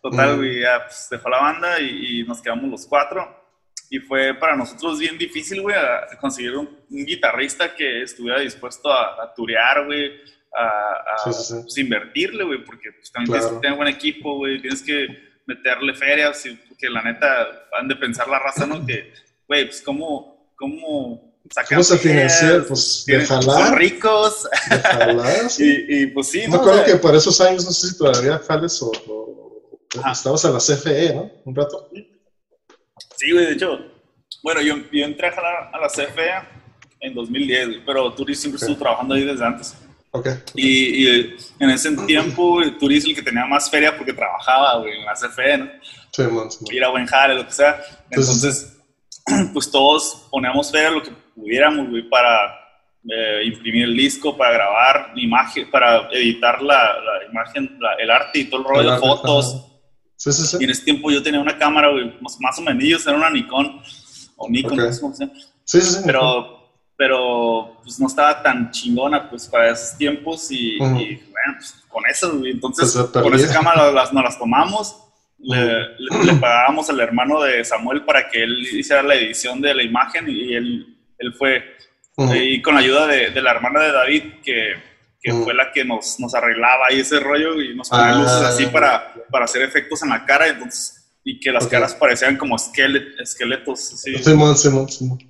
Total, güey, ya pues, dejó la banda y, y, nos quedamos los cuatro. Y fue para nosotros bien difícil, güey, conseguir un, un, guitarrista que estuviera dispuesto a, a turear, güey, a, a sí, sí, sí. Pues, invertirle, güey, porque pues, también claro. tienes que tener buen equipo, güey, tienes que meterle ferias, y, porque la neta han de pensar la raza, ¿no? Que, güey, pues cómo, cómo ¿Cómo se financia? Pues de jalar. Son ricos. De jalar. (laughs) Y, y, pues sí. Me acuerdo o sea, que por esos años, no sé si todavía jales o, o estabas en la CFE, ¿no? Un rato. Sí, güey, de hecho. Bueno, yo, yo entré a jalar a la CFE en 2010, güey, pero Turi siempre okay. estuvo trabajando ahí desde antes. Okay. Y, y, en ese tiempo, Turi es el que tenía más feria porque trabajaba, güey, en la CFE, ¿no? Sí, man, sí, Ir a buen jale, lo que sea. Entonces, Entonces (clears throat) pues todos poníamos feria lo que pudiéramos, güey, para eh, imprimir el disco, para grabar imagen, para editar la, la imagen, la, el arte y todo el rollo de fotos. Sí, sí, sí. Y en ese tiempo yo tenía una cámara, güey, más, más o menos, era una Nikon, o Nikon, okay. no sé cómo se llama. Sí, sí, sí. Pero, pero pues no estaba tan chingona, pues, para esos tiempos y, uh -huh. y bueno, pues con eso, güey. Entonces, pues con esa cámara las, nos las tomamos le, le, pagábamos al hermano de Samuel para que él hiciera la edición de la imagen y él, él fue, y con la ayuda de, de, la hermana de David, que, que fue la que nos, nos arreglaba ahí ese rollo y nos ponía luces así ah. para, para hacer efectos en la cara, entonces y que las caras parecían como esqueletos. Sí.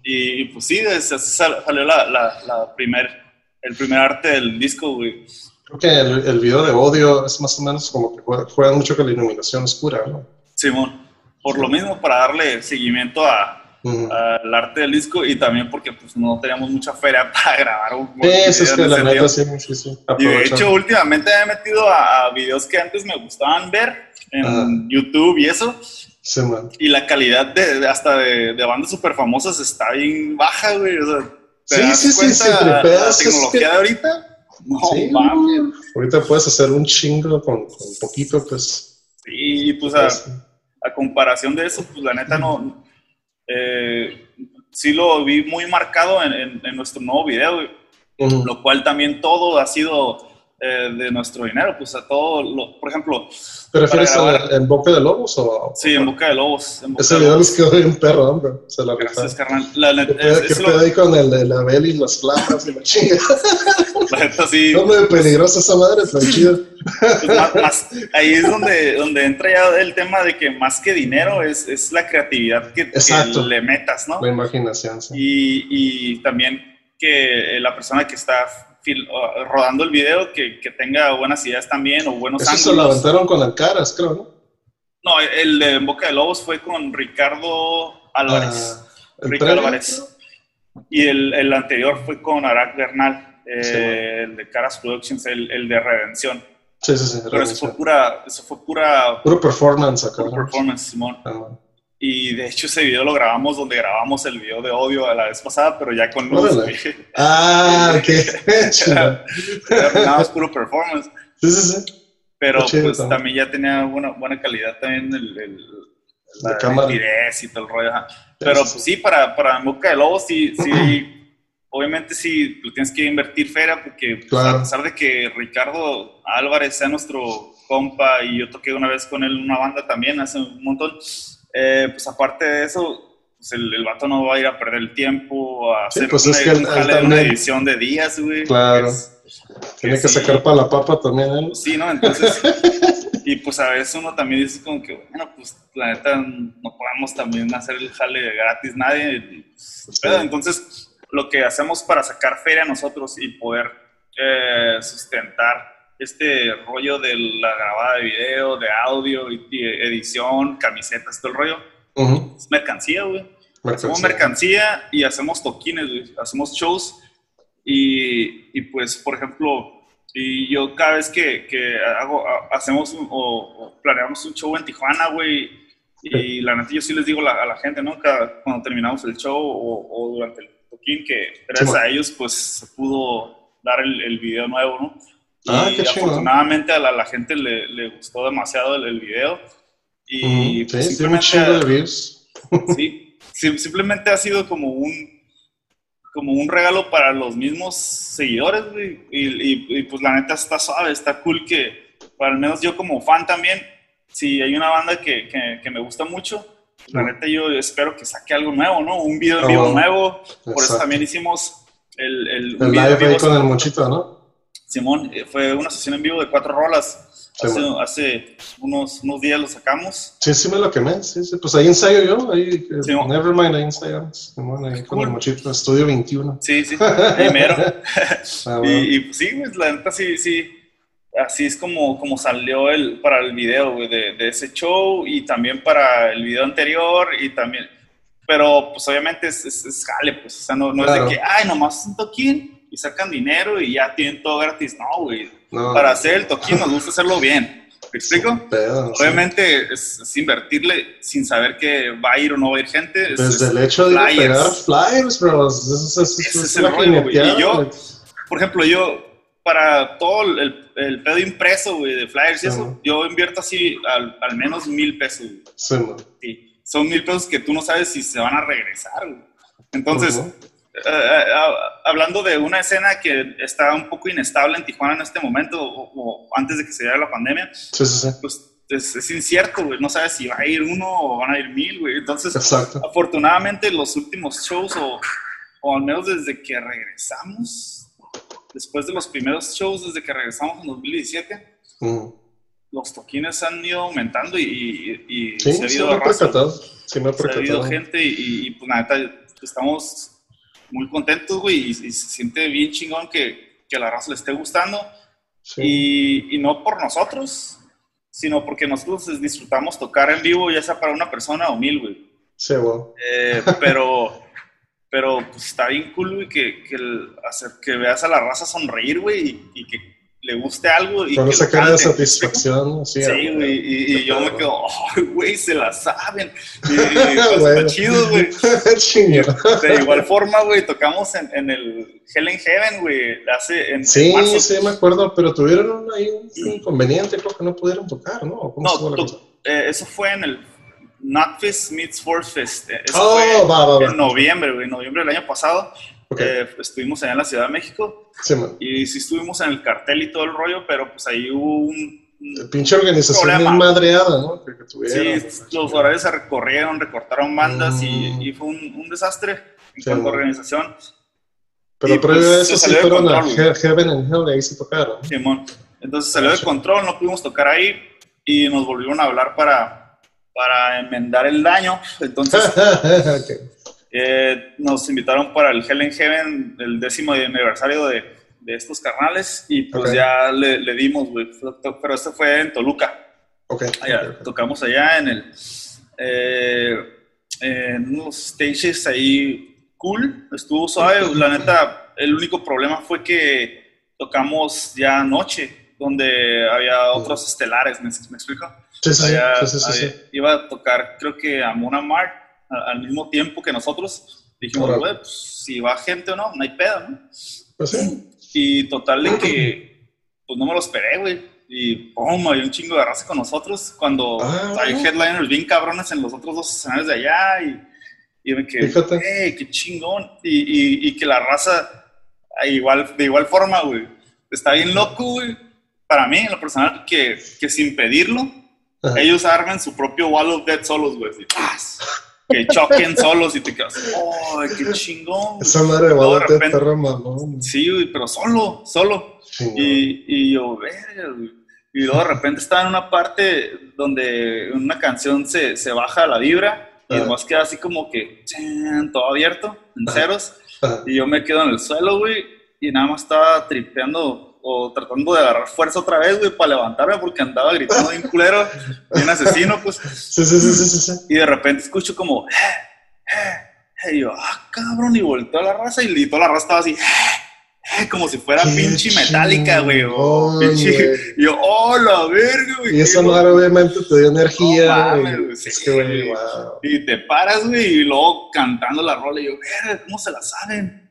Y, pues sí, así salió la, la, la primer, el primer arte del disco, güey. Creo que el, el, video de Odio es más o menos como que juega, mucho con la iluminación oscura, ¿no? Simón, por lo mismo para darle seguimiento a, al arte del disco y también porque pues no teníamos mucha feria (laughs) para grabar un sí, eso es que la neta sí, sí, sí. Y de hecho últimamente me he metido a, a videos que antes me gustaban ver en YouTube y eso. y la calidad de, hasta de, bandas súper famosas está bien baja, güey. O sea, sí, sí, sí, la, tecnología de ahorita? No, Ahorita puedes hacer un chingo con, poquito, pues. Sí, pues a, a, comparación de eso, pues la neta no. Eh, sí lo vi muy marcado en, en, nuestro nuevo video, Lo cual también todo ha sido eh, de nuestro dinero, pues a todo, lo, por ejemplo... ¿Te refieres a, en Boca de Lobos o...? Sí, en Boca de Lobos. Ese video les quedó bien perro, hombre. Se la Gracias, carnal. La, ¿Qué, es, pedo ahí con el de la Bel y las flamas y la chinga? (laughs) La neta sí. Peligrosa esa madre, pero chido. Pues ahí es donde, donde entra ya el tema de que más que dinero es, es la creatividad que, que, le metas, ¿no? La imaginación, sí. Y, y también que la persona que está rodando el video que, que, tenga buenas ideas también o buenos Eso ángulos. se lo aventaron con Caras, creo, ¿no? No, el de Boca de Lobos fue con Ricardo Álvarez. Ah, Ricardo Álvarez. Y el, el, anterior fue con Arak Bernal, eh, el de Caras Productions, el, el de Redención. Sí, sí, sí. Pero eso fue pura, eso fue pura... Puro performance acá. Puro performance, Simón. Ah, y de hecho ese video lo grabamos donde grabamos el video de odio a la vez pasada, pero ya con luz. Ah, ok. (laughs) (laughs) Era puro performance. Sí, sí, sí. Pero pues también. ya tenía buena, buena calidad también el, el la, cámara. y todo el rollo. Pero pues, sí, para, para Boca de Lobos sí, sí (clears throat) obviamente sí, tú tienes que invertir feria porque pues, a pesar de que Ricardo Álvarez sea nuestro compa y yo toqué una vez con él en una banda también hace un montón, eh, pues aparte de eso, pues el, el, vato no va a ir a perder el tiempo a hacer pues una, edición de días, güey. Claro. Tiene que, sacar para la papa también él. Sí, ¿no? Entonces, (laughs) y pues a veces uno también dice como que, bueno, pues la neta no podemos también hacer el jale gratis nadie. Pues, entonces, lo que hacemos para sacar feria nosotros y poder eh, sustentar este rollo de la grabada de video, de audio, edición, camisetas, todo el rollo. Es mercancía, güey. Hacemos mercancía y hacemos toquines, güey. Hacemos shows. Y, y, pues, por ejemplo, y yo cada vez que, que hago, hacemos o, planeamos un show en Tijuana, güey, y la neta yo sí les digo a la gente, ¿no? Cada, cuando terminamos el show o, o durante el toquín, que gracias a ellos, pues se pudo dar el, el video nuevo, ¿no? Ah, y afortunadamente a la, gente le, le, gustó demasiado el, el video. Y pues, simplemente, (laughs) sí, simplemente ha sido como un como un regalo para los mismos seguidores, Y, y, pues la neta está suave, está cool que, al menos yo como fan también, si hay una banda que, que, me gusta mucho, la neta yo espero que saque algo nuevo, ¿no? Un video en ah, vivo nuevo. Por eso también hicimos el, el, el live ahí con el mochito, ¿no? Simón, eh, fue una sesión en vivo de cuatro rolas. hace, unos, unos, días lo sacamos. Sí, sí me lo quemé, sí, sí. Pues ahí ensayo yo, ahí, eh, Nevermind, ahí ensayamos. Simón, ahí con el mochito, estudio 21. Sí, sí, (laughs) primero. Ah, (laughs) y, pues sí, pues, la neta sí, sí. Así es como, como salió el, para el video de, de, ese show y también para el video anterior y también... Pero pues obviamente es, es, jale, pues, o sea, no, no es de que, ay, nomás un toquín y sacan dinero y ya tienen todo gratis. No, güey. Para hacer el toquín nos gusta hacerlo bien. ¿Me explico? Obviamente es, invertirle sin saber que va a ir o no va a ir gente. Desde el hecho de pegar flyers, bro. Eso, es el rollo, güey. Y yo, por ejemplo, yo, para todo el, el pedo impreso, güey, de flyers y eso, yo invierto así al, al menos mil pesos. Sí, sí, Son mil pesos que tú no sabes si se van a regresar, güey. Entonces, eh, eh, hablando de una escena que está un poco inestable en Tijuana en este momento, o, antes de que se diera la pandemia, sí, sí, sí. pues es, es incierto, güey. No sabes si va a ir uno o van a ir mil, güey. Entonces, Exacto. afortunadamente, los últimos shows, o, o al menos desde que regresamos, después de los primeros shows, desde que regresamos en 2017, Mm. los toquines han ido aumentando y, y, y Sí, se ha sí habido me he percatado. Sí me he se ha habido percatado. gente y, y, pues neta estamos muy contentos, güey, y, y se siente bien chingón que, que la raza le esté gustando. Sí. Y, y no por nosotros, sino porque nosotros disfrutamos tocar en vivo, ya sea para una persona o mil, güey. Sí, bueno. Eh, pero, pero pues, está bien cool, güey, que, que, el- hacer, que veas a la raza sonreír, güey, y, y que le guste algo. Y Con que esa cara de satisfacción. Sí, Sí, güey, y, y yo me quedo, (laughs) "Ay, güey, se la saben. Y, y, (laughs) pues, Bueno. está chido, güey. (laughs) Chingón. De igual forma, güey, tocamos en, en el Hell in Heaven, güey, hace en, Sí, marzo. sí, me acuerdo, pero tuvieron ahí un inconveniente, creo que no pudieron tocar, ¿no? Eh, eso fue en el Nutfest Meets Force Fest. eh, Eso Oh, fue va, va, va. en noviembre, güey, noviembre del año pasado. Ok, Eh, estuvimos allá en la Ciudad de México sí, y sí estuvimos en el cartel y todo el rollo, pero pues ahí hubo un... un- Pinche organización bien madreada, ¿no? Que, tuvieron. sí, los horarios se recorrieron, recortaron bandas y, Mm. y fue un, un desastre en Sí, cuanto a organización. Pero y, previo pues, a se eso sí salió de fueron a control. He- Heaven and Hell, ahí se tocaron. Simón. Entonces salió de Sí. control, no pudimos tocar ahí y nos volvieron a hablar para, para enmendar el daño. Entonces (laughs) Ok. Eh, nos invitaron para el Hell in Heaven, el décimo aniversario de, de estos carnales y pues ya le, le dimos, güey. Pero este fue en Toluca. Ok. Allá, ok, ok. Tocamos allá en el... eh, en unos stages ahí cool, estuvo suave. La neta, el único problema fue que tocamos ya anoche, donde había otros estelares, ¿me, me explico? Sí, sí, sí, Allá- sí, sí, sí, ahí sí. Iba a tocar, creo que a Mona Mart al mismo tiempo que nosotros. Dijimos, güey, pues, si va gente o no, no hay pedo, ¿no? Pues sí. Y total de que, pues no me lo esperé, güey. Y pum, hay un chingo de raza con nosotros cuando Ah, hay headliners bien cabrones en los otros dos escenarios de allá. Y, y me quedé, Fíjate. "Ey, qué chingón. Y, y, y que la raza, igual, de igual forma, güey, está bien loco, güey. Para mí, en lo personal, que, que sin pedirlo, Ajá. ellos armen su propio Wall of Dead solos, güey. ¡paz! Que choquen solos y te quedas, ¡ay, qué chingón! Esa madre de Luego de repente- mamón. Sí, güey, pero solo, solo. Chingón. Y, y yo, verga. Y luego de repente estaba en una parte donde una canción se, se baja la vibra y Ajá. nomás queda así como que chan, todo abierto, en ceros. Y yo me quedo en el suelo, güey, y nada más estaba tripeando o tratando de agarrar fuerza otra vez, güey, para levantarme porque andaba gritando bien culero, bien asesino, pues. Sí, sí, sí, sí, sí. Y de repente escucho como, "Eh, eh, eh", y yo, ah, cabrón, y volteó a la raza y, toda la raza estaba así, "Eh, eh", como si fuera pinche metálica, güey, o chingón, pinche- y yo, oh, la verga, güey. Y qué madre obviamente te dio energía. No güey. güey, Es sí, que, güey, wow. Y te paras, güey, y luego cantando la rola, y yo, verga, ¿cómo se la saben?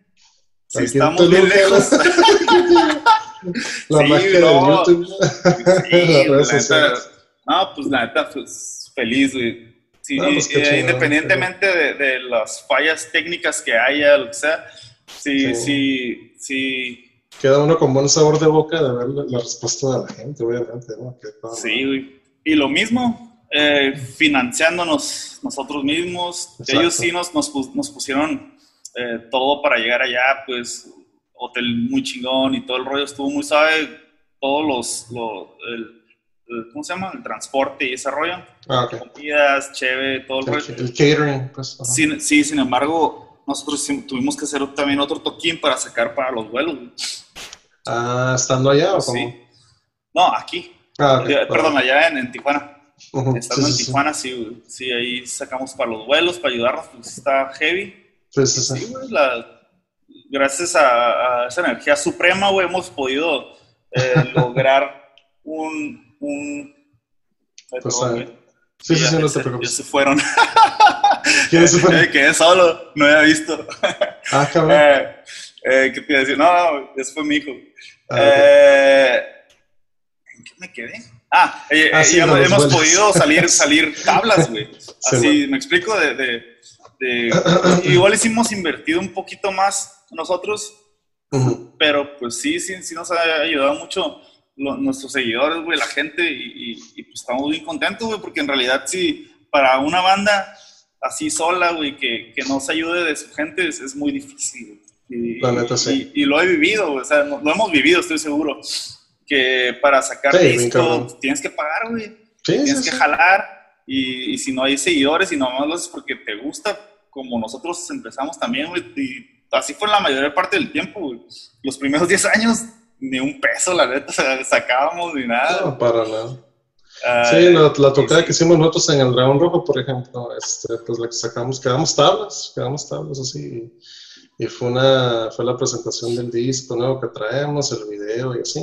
Si estamos bien lejos. (laughs) (laughs) La Sí, magia no. de YouTube. (laughs) Sí, Las redes la neta, no, pues la neta, pues feliz, güey. Sí, No, pues, eh, independientemente de, de las fallas técnicas que haya, lo que sea, sí, Sí. sí, sí, Queda uno con buen sabor de boca de ver la, la respuesta de la gente, obviamente, ¿no? Que todo- sí, güey. Y lo mismo, eh, financiándonos nosotros mismos, Exacto. ellos sí nos, nos, nos pusieron eh, todo para llegar allá, pues hotel muy chingón y todo el rollo estuvo muy suave, todos los, los el- el- ¿cómo se llama? El transporte y ese rollo. Ah, ok. comidas, cheve, todo el rollo. El, catering, pues. Sí, sí, sin embargo, nosotros tuvimos que hacer también otro toquín para sacar para los vuelos. Ah, ¿estando allá o cómo? Sí. No, aquí. Ah, ok. Eh, Perdón, allá en, en Tijuana. Estando sí, en sí. Tijuana, sí, sí, ahí sacamos para los vuelos, para ayudarnos, pues está heavy. Sí, sí, Sí, sí. güey, la- gracias a, a esa energía suprema, güey, hemos podido eh, (laughs) lograr un... un... Pues, perdón, güey. Sí, sí, ya- sí, no te se- Ya preocupes. se fueron. (laughs) ¿Quiénes se fueron? Me quedé solo, no había visto. Ah, cabrón. (laughs) Eh, eh, ¿Qué te iba a decir? No, no, ese fue mi hijo. Ah, ok. Eh, ¿En qué me quedé? Ah, eh, Ah, eh, sí, con los hemos podido salir, salir tablas, güey. Sí, Así, me explico, de, de, de- igual hicimos invertido un poquito más nosotros, Ujú. pero pues sí, sí, sí nos ha ayudado mucho nuestros seguidores, güey, la gente, y, pues estamos muy contentos, güey, porque en realidad sí, para una banda así sola, güey, que, que no se ayude de su gente es, muy difícil, Y, y, lo he vivido, o sea, lo hemos vivido, estoy seguro, que para sacar esto tienes que pagar, güey, tienes que jalar, y, si no hay seguidores y nomás lo haces porque te gusta, como nosotros empezamos también, güey, y así fue la mayor parte del tiempo, güey. Los primeros 10 años, ni un peso, la neta, (laughs) sacábamos ni nada. No, para nada. sí, la, la tocada que hicimos nosotros en el Dragón Rojo, por ejemplo, este, pues la que sacamos, quedamos tablas, quedamos tablas así. Y fue, una, fue la presentación del disco nuevo que traemos, el video y así.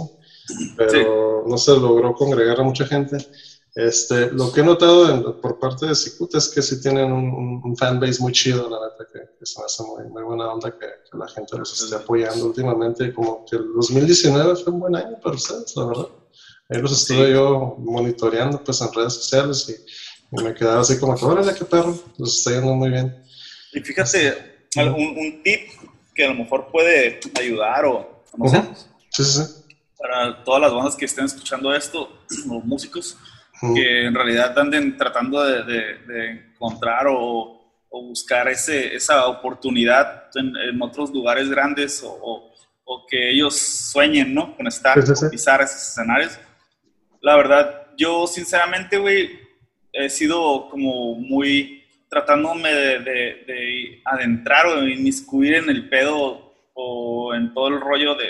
Pero no se logró congregar a mucha gente. Este, lo que he notado por parte de Cicuta es que sí tienen un, un, fanbase muy chido, la neta, que, se me hace muy, buena onda que, la gente los esté apoyando últimamente. Como que el 2019 fue un buen año para ustedes, la verdad. Ahí los estuve yo monitoreando pues en redes sociales y, me quedaba así como que, órale, qué perro, los está yendo muy bien. Y fíjate, un, un, tip que a lo mejor puede ayudar o no sé. Sí, sí, sí. Para todas las bandas que estén escuchando esto, (clears throat) los músicos, que en realidad anden tratando de, encontrar o, buscar ese, esa oportunidad en, otros lugares grandes o, que ellos sueñen, ¿no? Con estar, pisar esos escenarios. La verdad, yo sinceramente, güey, he sido como muy tratándome de, de, adentrar o inmiscuir en el pedo o en todo el rollo de,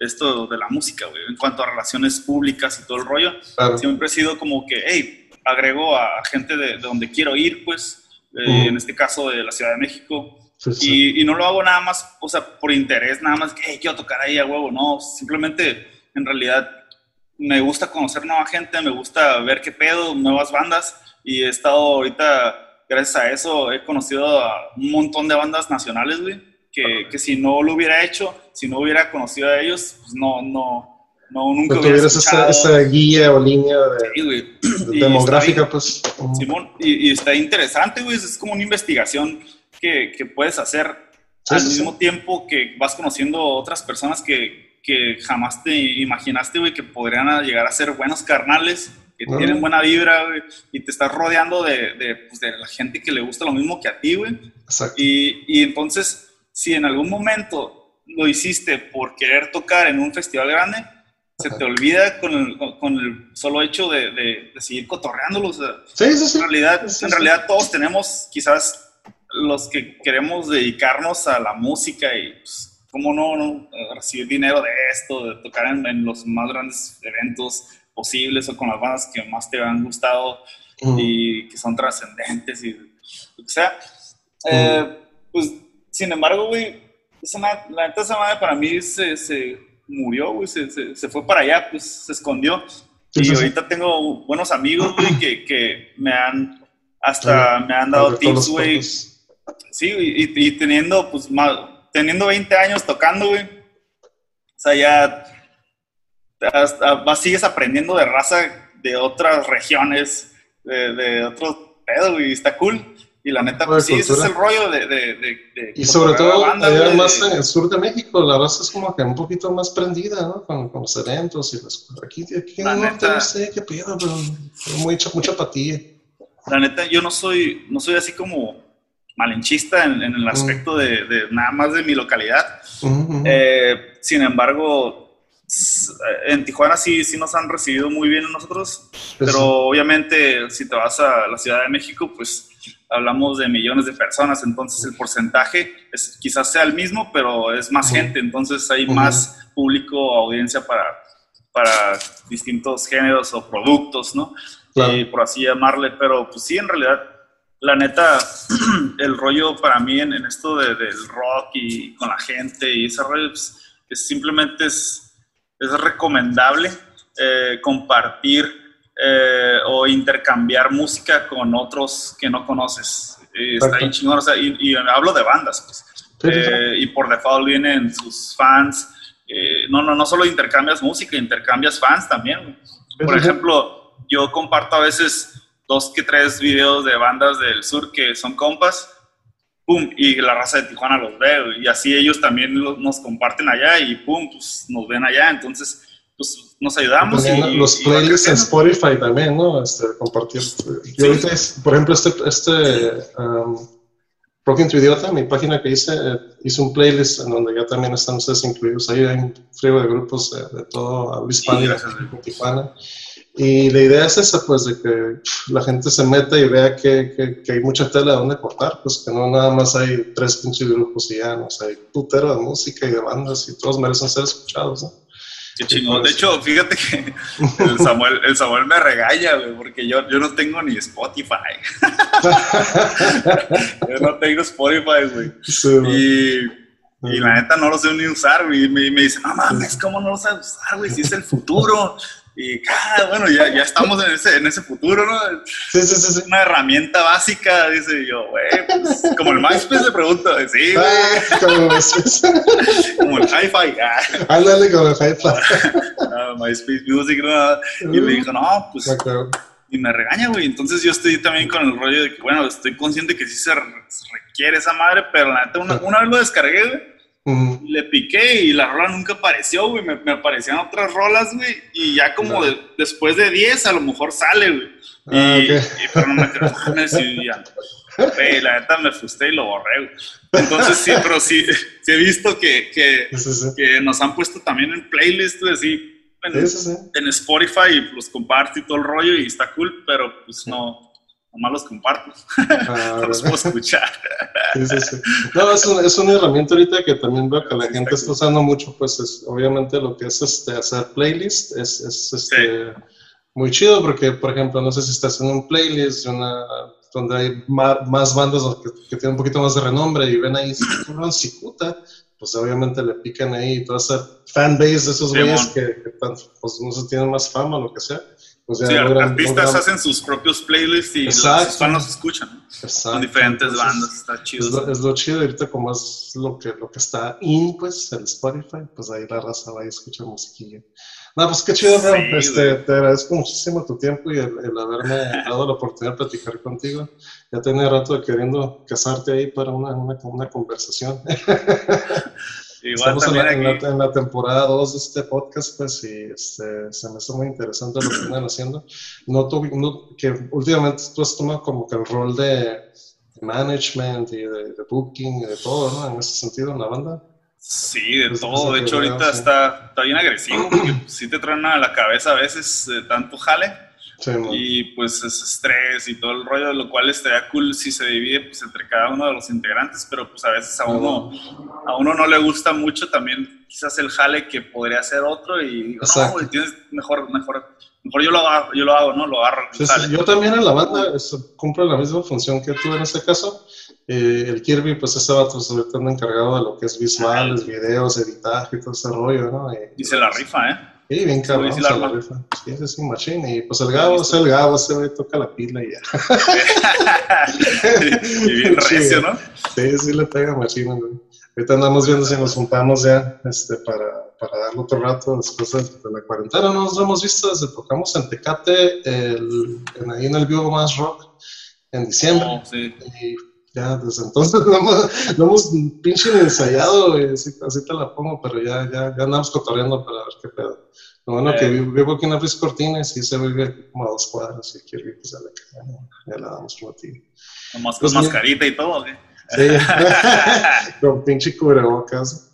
esto de la música, güey, en cuanto a relaciones públicas y todo el rollo. Siempre he sido como que, hey, agrego a gente de, donde quiero ir, pues, eh, en este caso de la Ciudad de México. Y, no lo hago nada más, o sea, por interés, nada más que, hey, quiero tocar ahí a huevo, no, simplemente, en realidad, me gusta conocer nueva gente, me gusta ver qué pedo, nuevas bandas, y he estado ahorita, gracias a eso, he conocido a un montón de bandas nacionales, güey que, que, si no lo hubiera hecho, si no hubiera conocido a ellos, pues no, no, no nunca no hubiera esa, esa, guía o línea de, demográfica, pues. Simón, y, está interesante, güey, es como una investigación que, que puedes hacer al mismo tiempo que vas conociendo otras personas que, que jamás te imaginaste, güey, que podrían llegar a ser buenos carnales que tienen buena vibra, güey, y te estás rodeando de, de, pues, de, la gente que le gusta lo mismo que a ti, güey. Exacto. Y, y entonces si en algún momento lo hiciste por querer tocar en un festival grande, se te olvida con el, con el solo hecho de, de, seguir cotorreándolo. sí, sí, sí. En realidad, en realidad todos tenemos quizás los que queremos dedicarnos a la música y pues, cómo no, no, recibir dinero de esto, de tocar en, los más grandes eventos posibles o con las bandas que más te han gustado y que son trascendentes y lo que sea. Eh, pues sin embargo, güey, la neta esa madre para mí se, se murió, güey, se, se, se, fue para allá, pues se escondió. y ahorita tengo buenos amigos, güey, que, que me han, hasta me han dado tips, güey. Sí, y, y, teniendo, pues, más, teniendo 20 años tocando, güey. O sea, ya hasta, sigues aprendiendo de raza de otras regiones, de, de otros pedos, güey, está cool. Y la neta, pues sí, ese es el rollo de... de, de, y sobre todo, allá más en el sur de México, la raza es como que un poquito más prendida, ¿no? Con, con los eventos y las Aquí, aquí en el norte no sé qué pedo, pero mucha, mucha apatía. La neta, yo no soy, no soy así como malinchista en, en el aspecto de, de, nada más de mi localidad. eh, sin embargo, en Tijuana sí, sí nos han recibido muy bien nosotros, pues pero obviamente si te vas a la Ciudad de México, pues hablamos de millones de personas, entonces el porcentaje es, quizás sea el mismo, pero es más gente, entonces hay más público o audiencia para, para distintos géneros o productos, ¿no? Eh, por así llamarle, pero pues sí, en realidad, la neta, (clears throat) el rollo para mí en, esto de, del rock y con la gente y ese rollo, pues, es simplemente es, es recomendable eh, compartir eh, o intercambiar música con otros que no conoces. está bien chingón, o sea, y, hablo de bandas, pues. Eh, y por default vienen sus fans. Eh, no, no, no solo intercambias música, intercambias fans también. Por ejemplo, yo comparto a veces dos que tres videos de bandas del sur que son compas, pum, y la raza de Tijuana los ve, y así ellos también nos comparten allá y pum, pues nos ven allá. Entonces, pues nos ayudamos. Y, los playlists en Spotify también, ¿no? Este, compartir. Yo ahorita, por ejemplo, este, este um, Broken to Idiota, mi página que hice, eh, hice un playlist en donde ya también están ustedes incluidos. Ahí hay un frío de grupos de, de todo Hispania, Tijuana. Y la idea es esa, pues, de que la gente se meta y vea que, que, que hay mucha tela de donde cortar, pues que no nada más hay tres pinches grupos y ya, no o hay putero de música y de bandas y todos merecen ser escuchados, ¿no? Qué chingón. De hecho, fíjate que (laughs) el Samuel, el Samuel me regaña, güey, porque yo, yo no tengo ni Spotify. (laughs) yo no tengo Spotify, güey. y, y la neta no lo sé ni usar, güey. Y me, me dice, no mames, ¿cómo no lo sabes usar, güey? Si es el futuro. Y ah, bueno, ya, ya estamos en ese, en ese futuro, ¿no? Sí, sí, sí, sí. Una herramienta básica, dice yo, güey, pues, como el MySpace le pregunto, sí, güey. Ah, como, como el Hi-Fi. Ah. Ándale como el Hi-Fi. Ah, MySpace Music, ¿no? Y me dijo, no, pues... Y me regaña, güey. Entonces yo estoy también con el rollo de que, bueno, estoy consciente que sí se, requiere esa madre, pero la neta, una, una vez lo descargué, güey le piqué y la rola nunca apareció, güey. Me, me, aparecían otras rolas, güey. Y ya como después de 10 a lo mejor sale, güey. Ah, y, pero no me creo, la neta me frustré y lo borré, güey. Entonces sí, pero sí, sí he visto que, que, que, nos han puesto también en playlists, güey, sí, en, en Spotify y los comparte y todo el rollo y está cool, pero pues no nomás los comparto. Ah, (laughs) los puedo escuchar. Sí, sí, sí. No, es, es, una herramienta ahorita que también veo que la gente está usando mucho, pues es, obviamente lo que es este, hacer playlist es, es este, muy chido porque, por ejemplo, no sé si estás en un playlist una, donde hay más, bandas que, que, tienen un poquito más de renombre y ven ahí, Cicuta, pues obviamente le pican ahí y toda esa fanbase de esos güeyes que, que, pues no se tienen más fama o lo que sea o sea, sí, artistas hacen sus propios playlists y los fans los escuchan. Exacto. Con diferentes bandas, está chido. Es lo, es lo, chido ahorita como es lo que, lo que está in, pues, el Spotify, pues ahí la raza va y escucha musiquilla. No, pues qué chido, sí, este, te agradezco muchísimo tu tiempo y el, el haberme (laughs) dado la oportunidad de platicar contigo. Ya tenía rato queriendo casarte ahí para una, una, una conversación. (laughs) Estamos en la, temporada 2 de este podcast, pues, y este, se me hace muy interesante lo que están haciendo. Noto que últimamente tú has tomado como que el rol de, management y de, booking y de todo, ¿no? En ese sentido, en la banda. Sí, de todo. De hecho, ahorita está, está bien agresivo porque sí te traen a la cabeza a veces de tanto jale y pues es estrés y todo el rollo, lo cual estaría cool si se divide pues, entre cada uno de los integrantes, pero pues a veces a uno, a uno no le gusta mucho también quizás el jale que podría ser otro y digo, no, tienes mejor, mejor, mejor yo lo hago, yo lo hago, ¿no? Lo agarro. yo también en la banda cumplo la misma función que tú en este caso. Eh, el Kirby, pues ese vato pues, ahorita anda encargado de lo que es visuales, videos, editaje y todo ese rollo, ¿no? y se la rifa, ¿eh? Sí, bien cabrón, se la rifa. Sí, es un machine. Y pues el Gabo es el Gabo, ese güey toca la pila y ya. (laughs) y bien (laughs) recio, ¿no? Sí, sí le pega machine, güey. Ahorita andamos viendo si nos juntamos ya este, para, para darle otro rato después de, la cuarentena. No nos hemos visto desde tocamos en Tecate, el, en, ahí en el Vivo Más Rock, en diciembre. Oh, sí. Y ya desde entonces no hemos, no hemos pinche ensayado, güey. Así, así, te la pongo, pero ya, ya, ya andamos cotorreando para ver qué pedo. Lo bueno que eh. vivo, aquí en Luis Cortines y se vive como a dos cuadras y quiero ir pues a la ya la damos a ti. Nomás con pues, mascarita y todo, ¿qué? Sí, (laughs) (laughs) con pinche cubrebocas.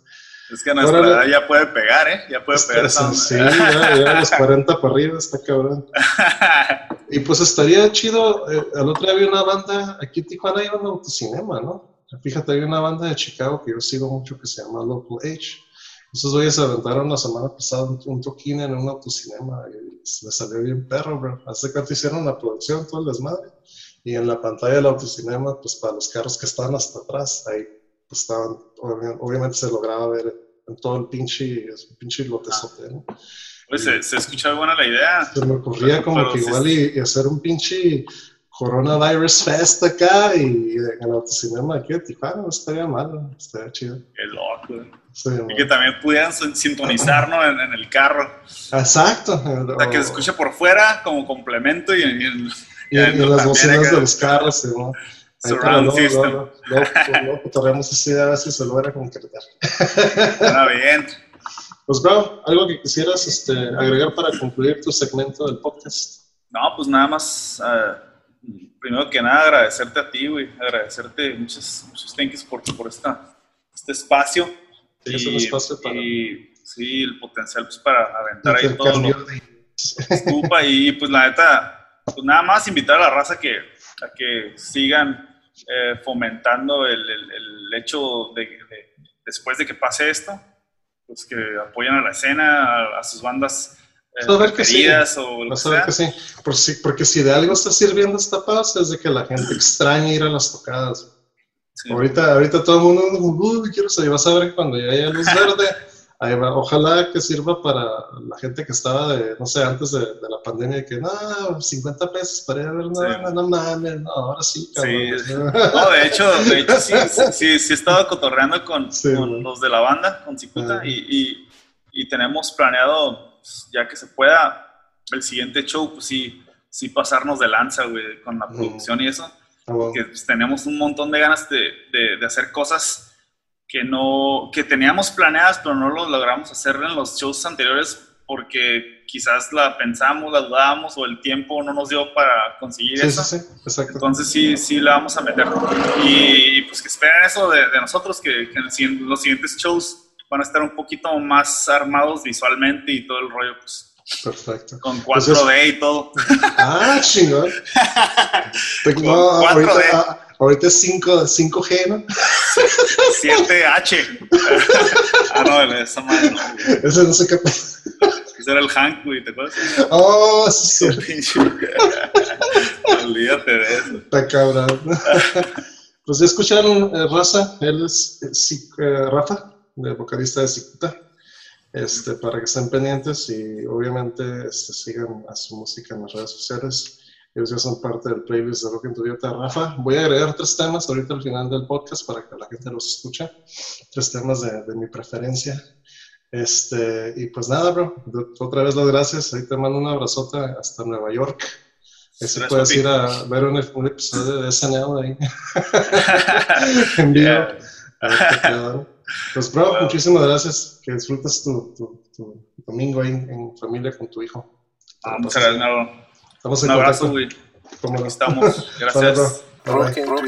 Es que a nuestra edad ya puede pegar, ¿eh? Ya puede pegar. Sí, ya, ya a los 40 para arriba está cabrón. (laughs) y pues estaría chido. Eh, al otro día había una banda, aquí en Tijuana hay un autocinema, ¿no? Fíjate, hay una banda de Chicago que yo sigo mucho que se llama Local Age. Esos güeyes se aventaron la semana pasada un toquín en un autocinema y les salió bien perro, bro. Hace cuánto hicieron la producción, todo el desmadre. Y en la pantalla del autocinema, pues para los carros que estaban hasta atrás, ahí pues estaban, obviamente se lograba ver en todo el pinche, pinche lotezote, ¿no? Pues se, se escuchaba buena la idea. Se me ocurría como que igual y, hacer un pinche Coronavirus Fest acá y en el autocinema aquí de Tijuana, no estaría mal, estaría chido. Qué loco. Sí, y que también pudieran sintonizarnos en, en, el carro. Exacto. O sea, que se escuche por fuera como complemento y, en, y, y en las bocinas de los carros. ¿no? Surround system. Luego, luego, luego, luego esa idea a ver si se logra concretar. Está bien. Pues, bro, algo que quisieras este, agregar para concluir tu segmento del podcast. No, pues nada más, uh, primero que nada, agradecerte a ti, güey, agradecerte muchos, muchos thanks por, por esta, este espacio. Sí, y, es un espacio para... Y, sí, el potencial pues, para aventar ahí todo lo y pues la neta, pues nada más invitar a la raza que, a que sigan eh, fomentando el, el, el, hecho de, de, después de que pase esto, pues que apoyen a la escena, a, a sus bandas eh, que sí. o lo que, que sí. Por si, porque si de algo está sirviendo esta paz es de que la gente extraña ir a las tocadas. Sí. Ahorita, ahorita todo el mundo, uy, quiero salir, vas a ver cuando ya haya luz verde, (laughs) ojalá que sirva para la gente que estaba de, no sé, antes de, de la pandemia, que no, 50 pesos para ir a ver, no, sí. no, no mames, no, ahora sí, cabrón. Sí. (laughs) No, de hecho, de hecho sí, sí, sí, estaba cotorreando con, con los de la banda, con Cicuta, y, y, y tenemos planeado pues, ya que se pueda, el siguiente show, pues sí, sí pasarnos de lanza, güey, con la producción y eso. Ah, wow. Que pues, tenemos un montón de ganas de, de, de, hacer cosas que no, que teníamos planeadas, pero no lo logramos hacer en los shows anteriores porque quizás la pensamos, la dudábamos o el tiempo no nos dio para conseguir sí, eso. Sí, sí, exacto. Entonces sí, sí la vamos a meter. Y pues que esperen eso de, de nosotros, que, que en los siguientes shows van a estar un poquito más armados visualmente y todo el rollo, pues. Perfecto. Con 4D Entonces, y todo. Ah, chingón. (laughs) no, 4D. Ahorita, ahorita es 5, 5G, ¿no? 7H. ah, no, esa madre no. Ese no sé qué. Ese era el Hank, güey, ¿te acuerdas? Oh, sí. (laughs) Olvídate de eso. Está cabrón. pues ya escucharon, eh, Raza, él es eh, Rafa de vocalista de Cicuta, este, para que estén pendientes y obviamente este, sigan a su música en las redes sociales. Ellos ya son parte del playlist de Rock en Dieta. Rafa, voy a agregar tres temas ahorita al final del podcast para que la gente los escuche. Tres temas de, de mi preferencia. Este, y pues nada, bro, otra vez las gracias. Ahí te mando un abrazote hasta Nueva York. Así puedes ir a ver un, un episodio de SNL ahí. (laughs) en vivo. Yeah. Pues, bro, wow. muchísimas gracias. Que disfrutes tu, tu, tu, domingo ahí en familia con tu hijo. Ah, muchas gracias, Naro. Estamos en Un abrazo, güey. Estamos. (laughs) Gracias. Rock Rock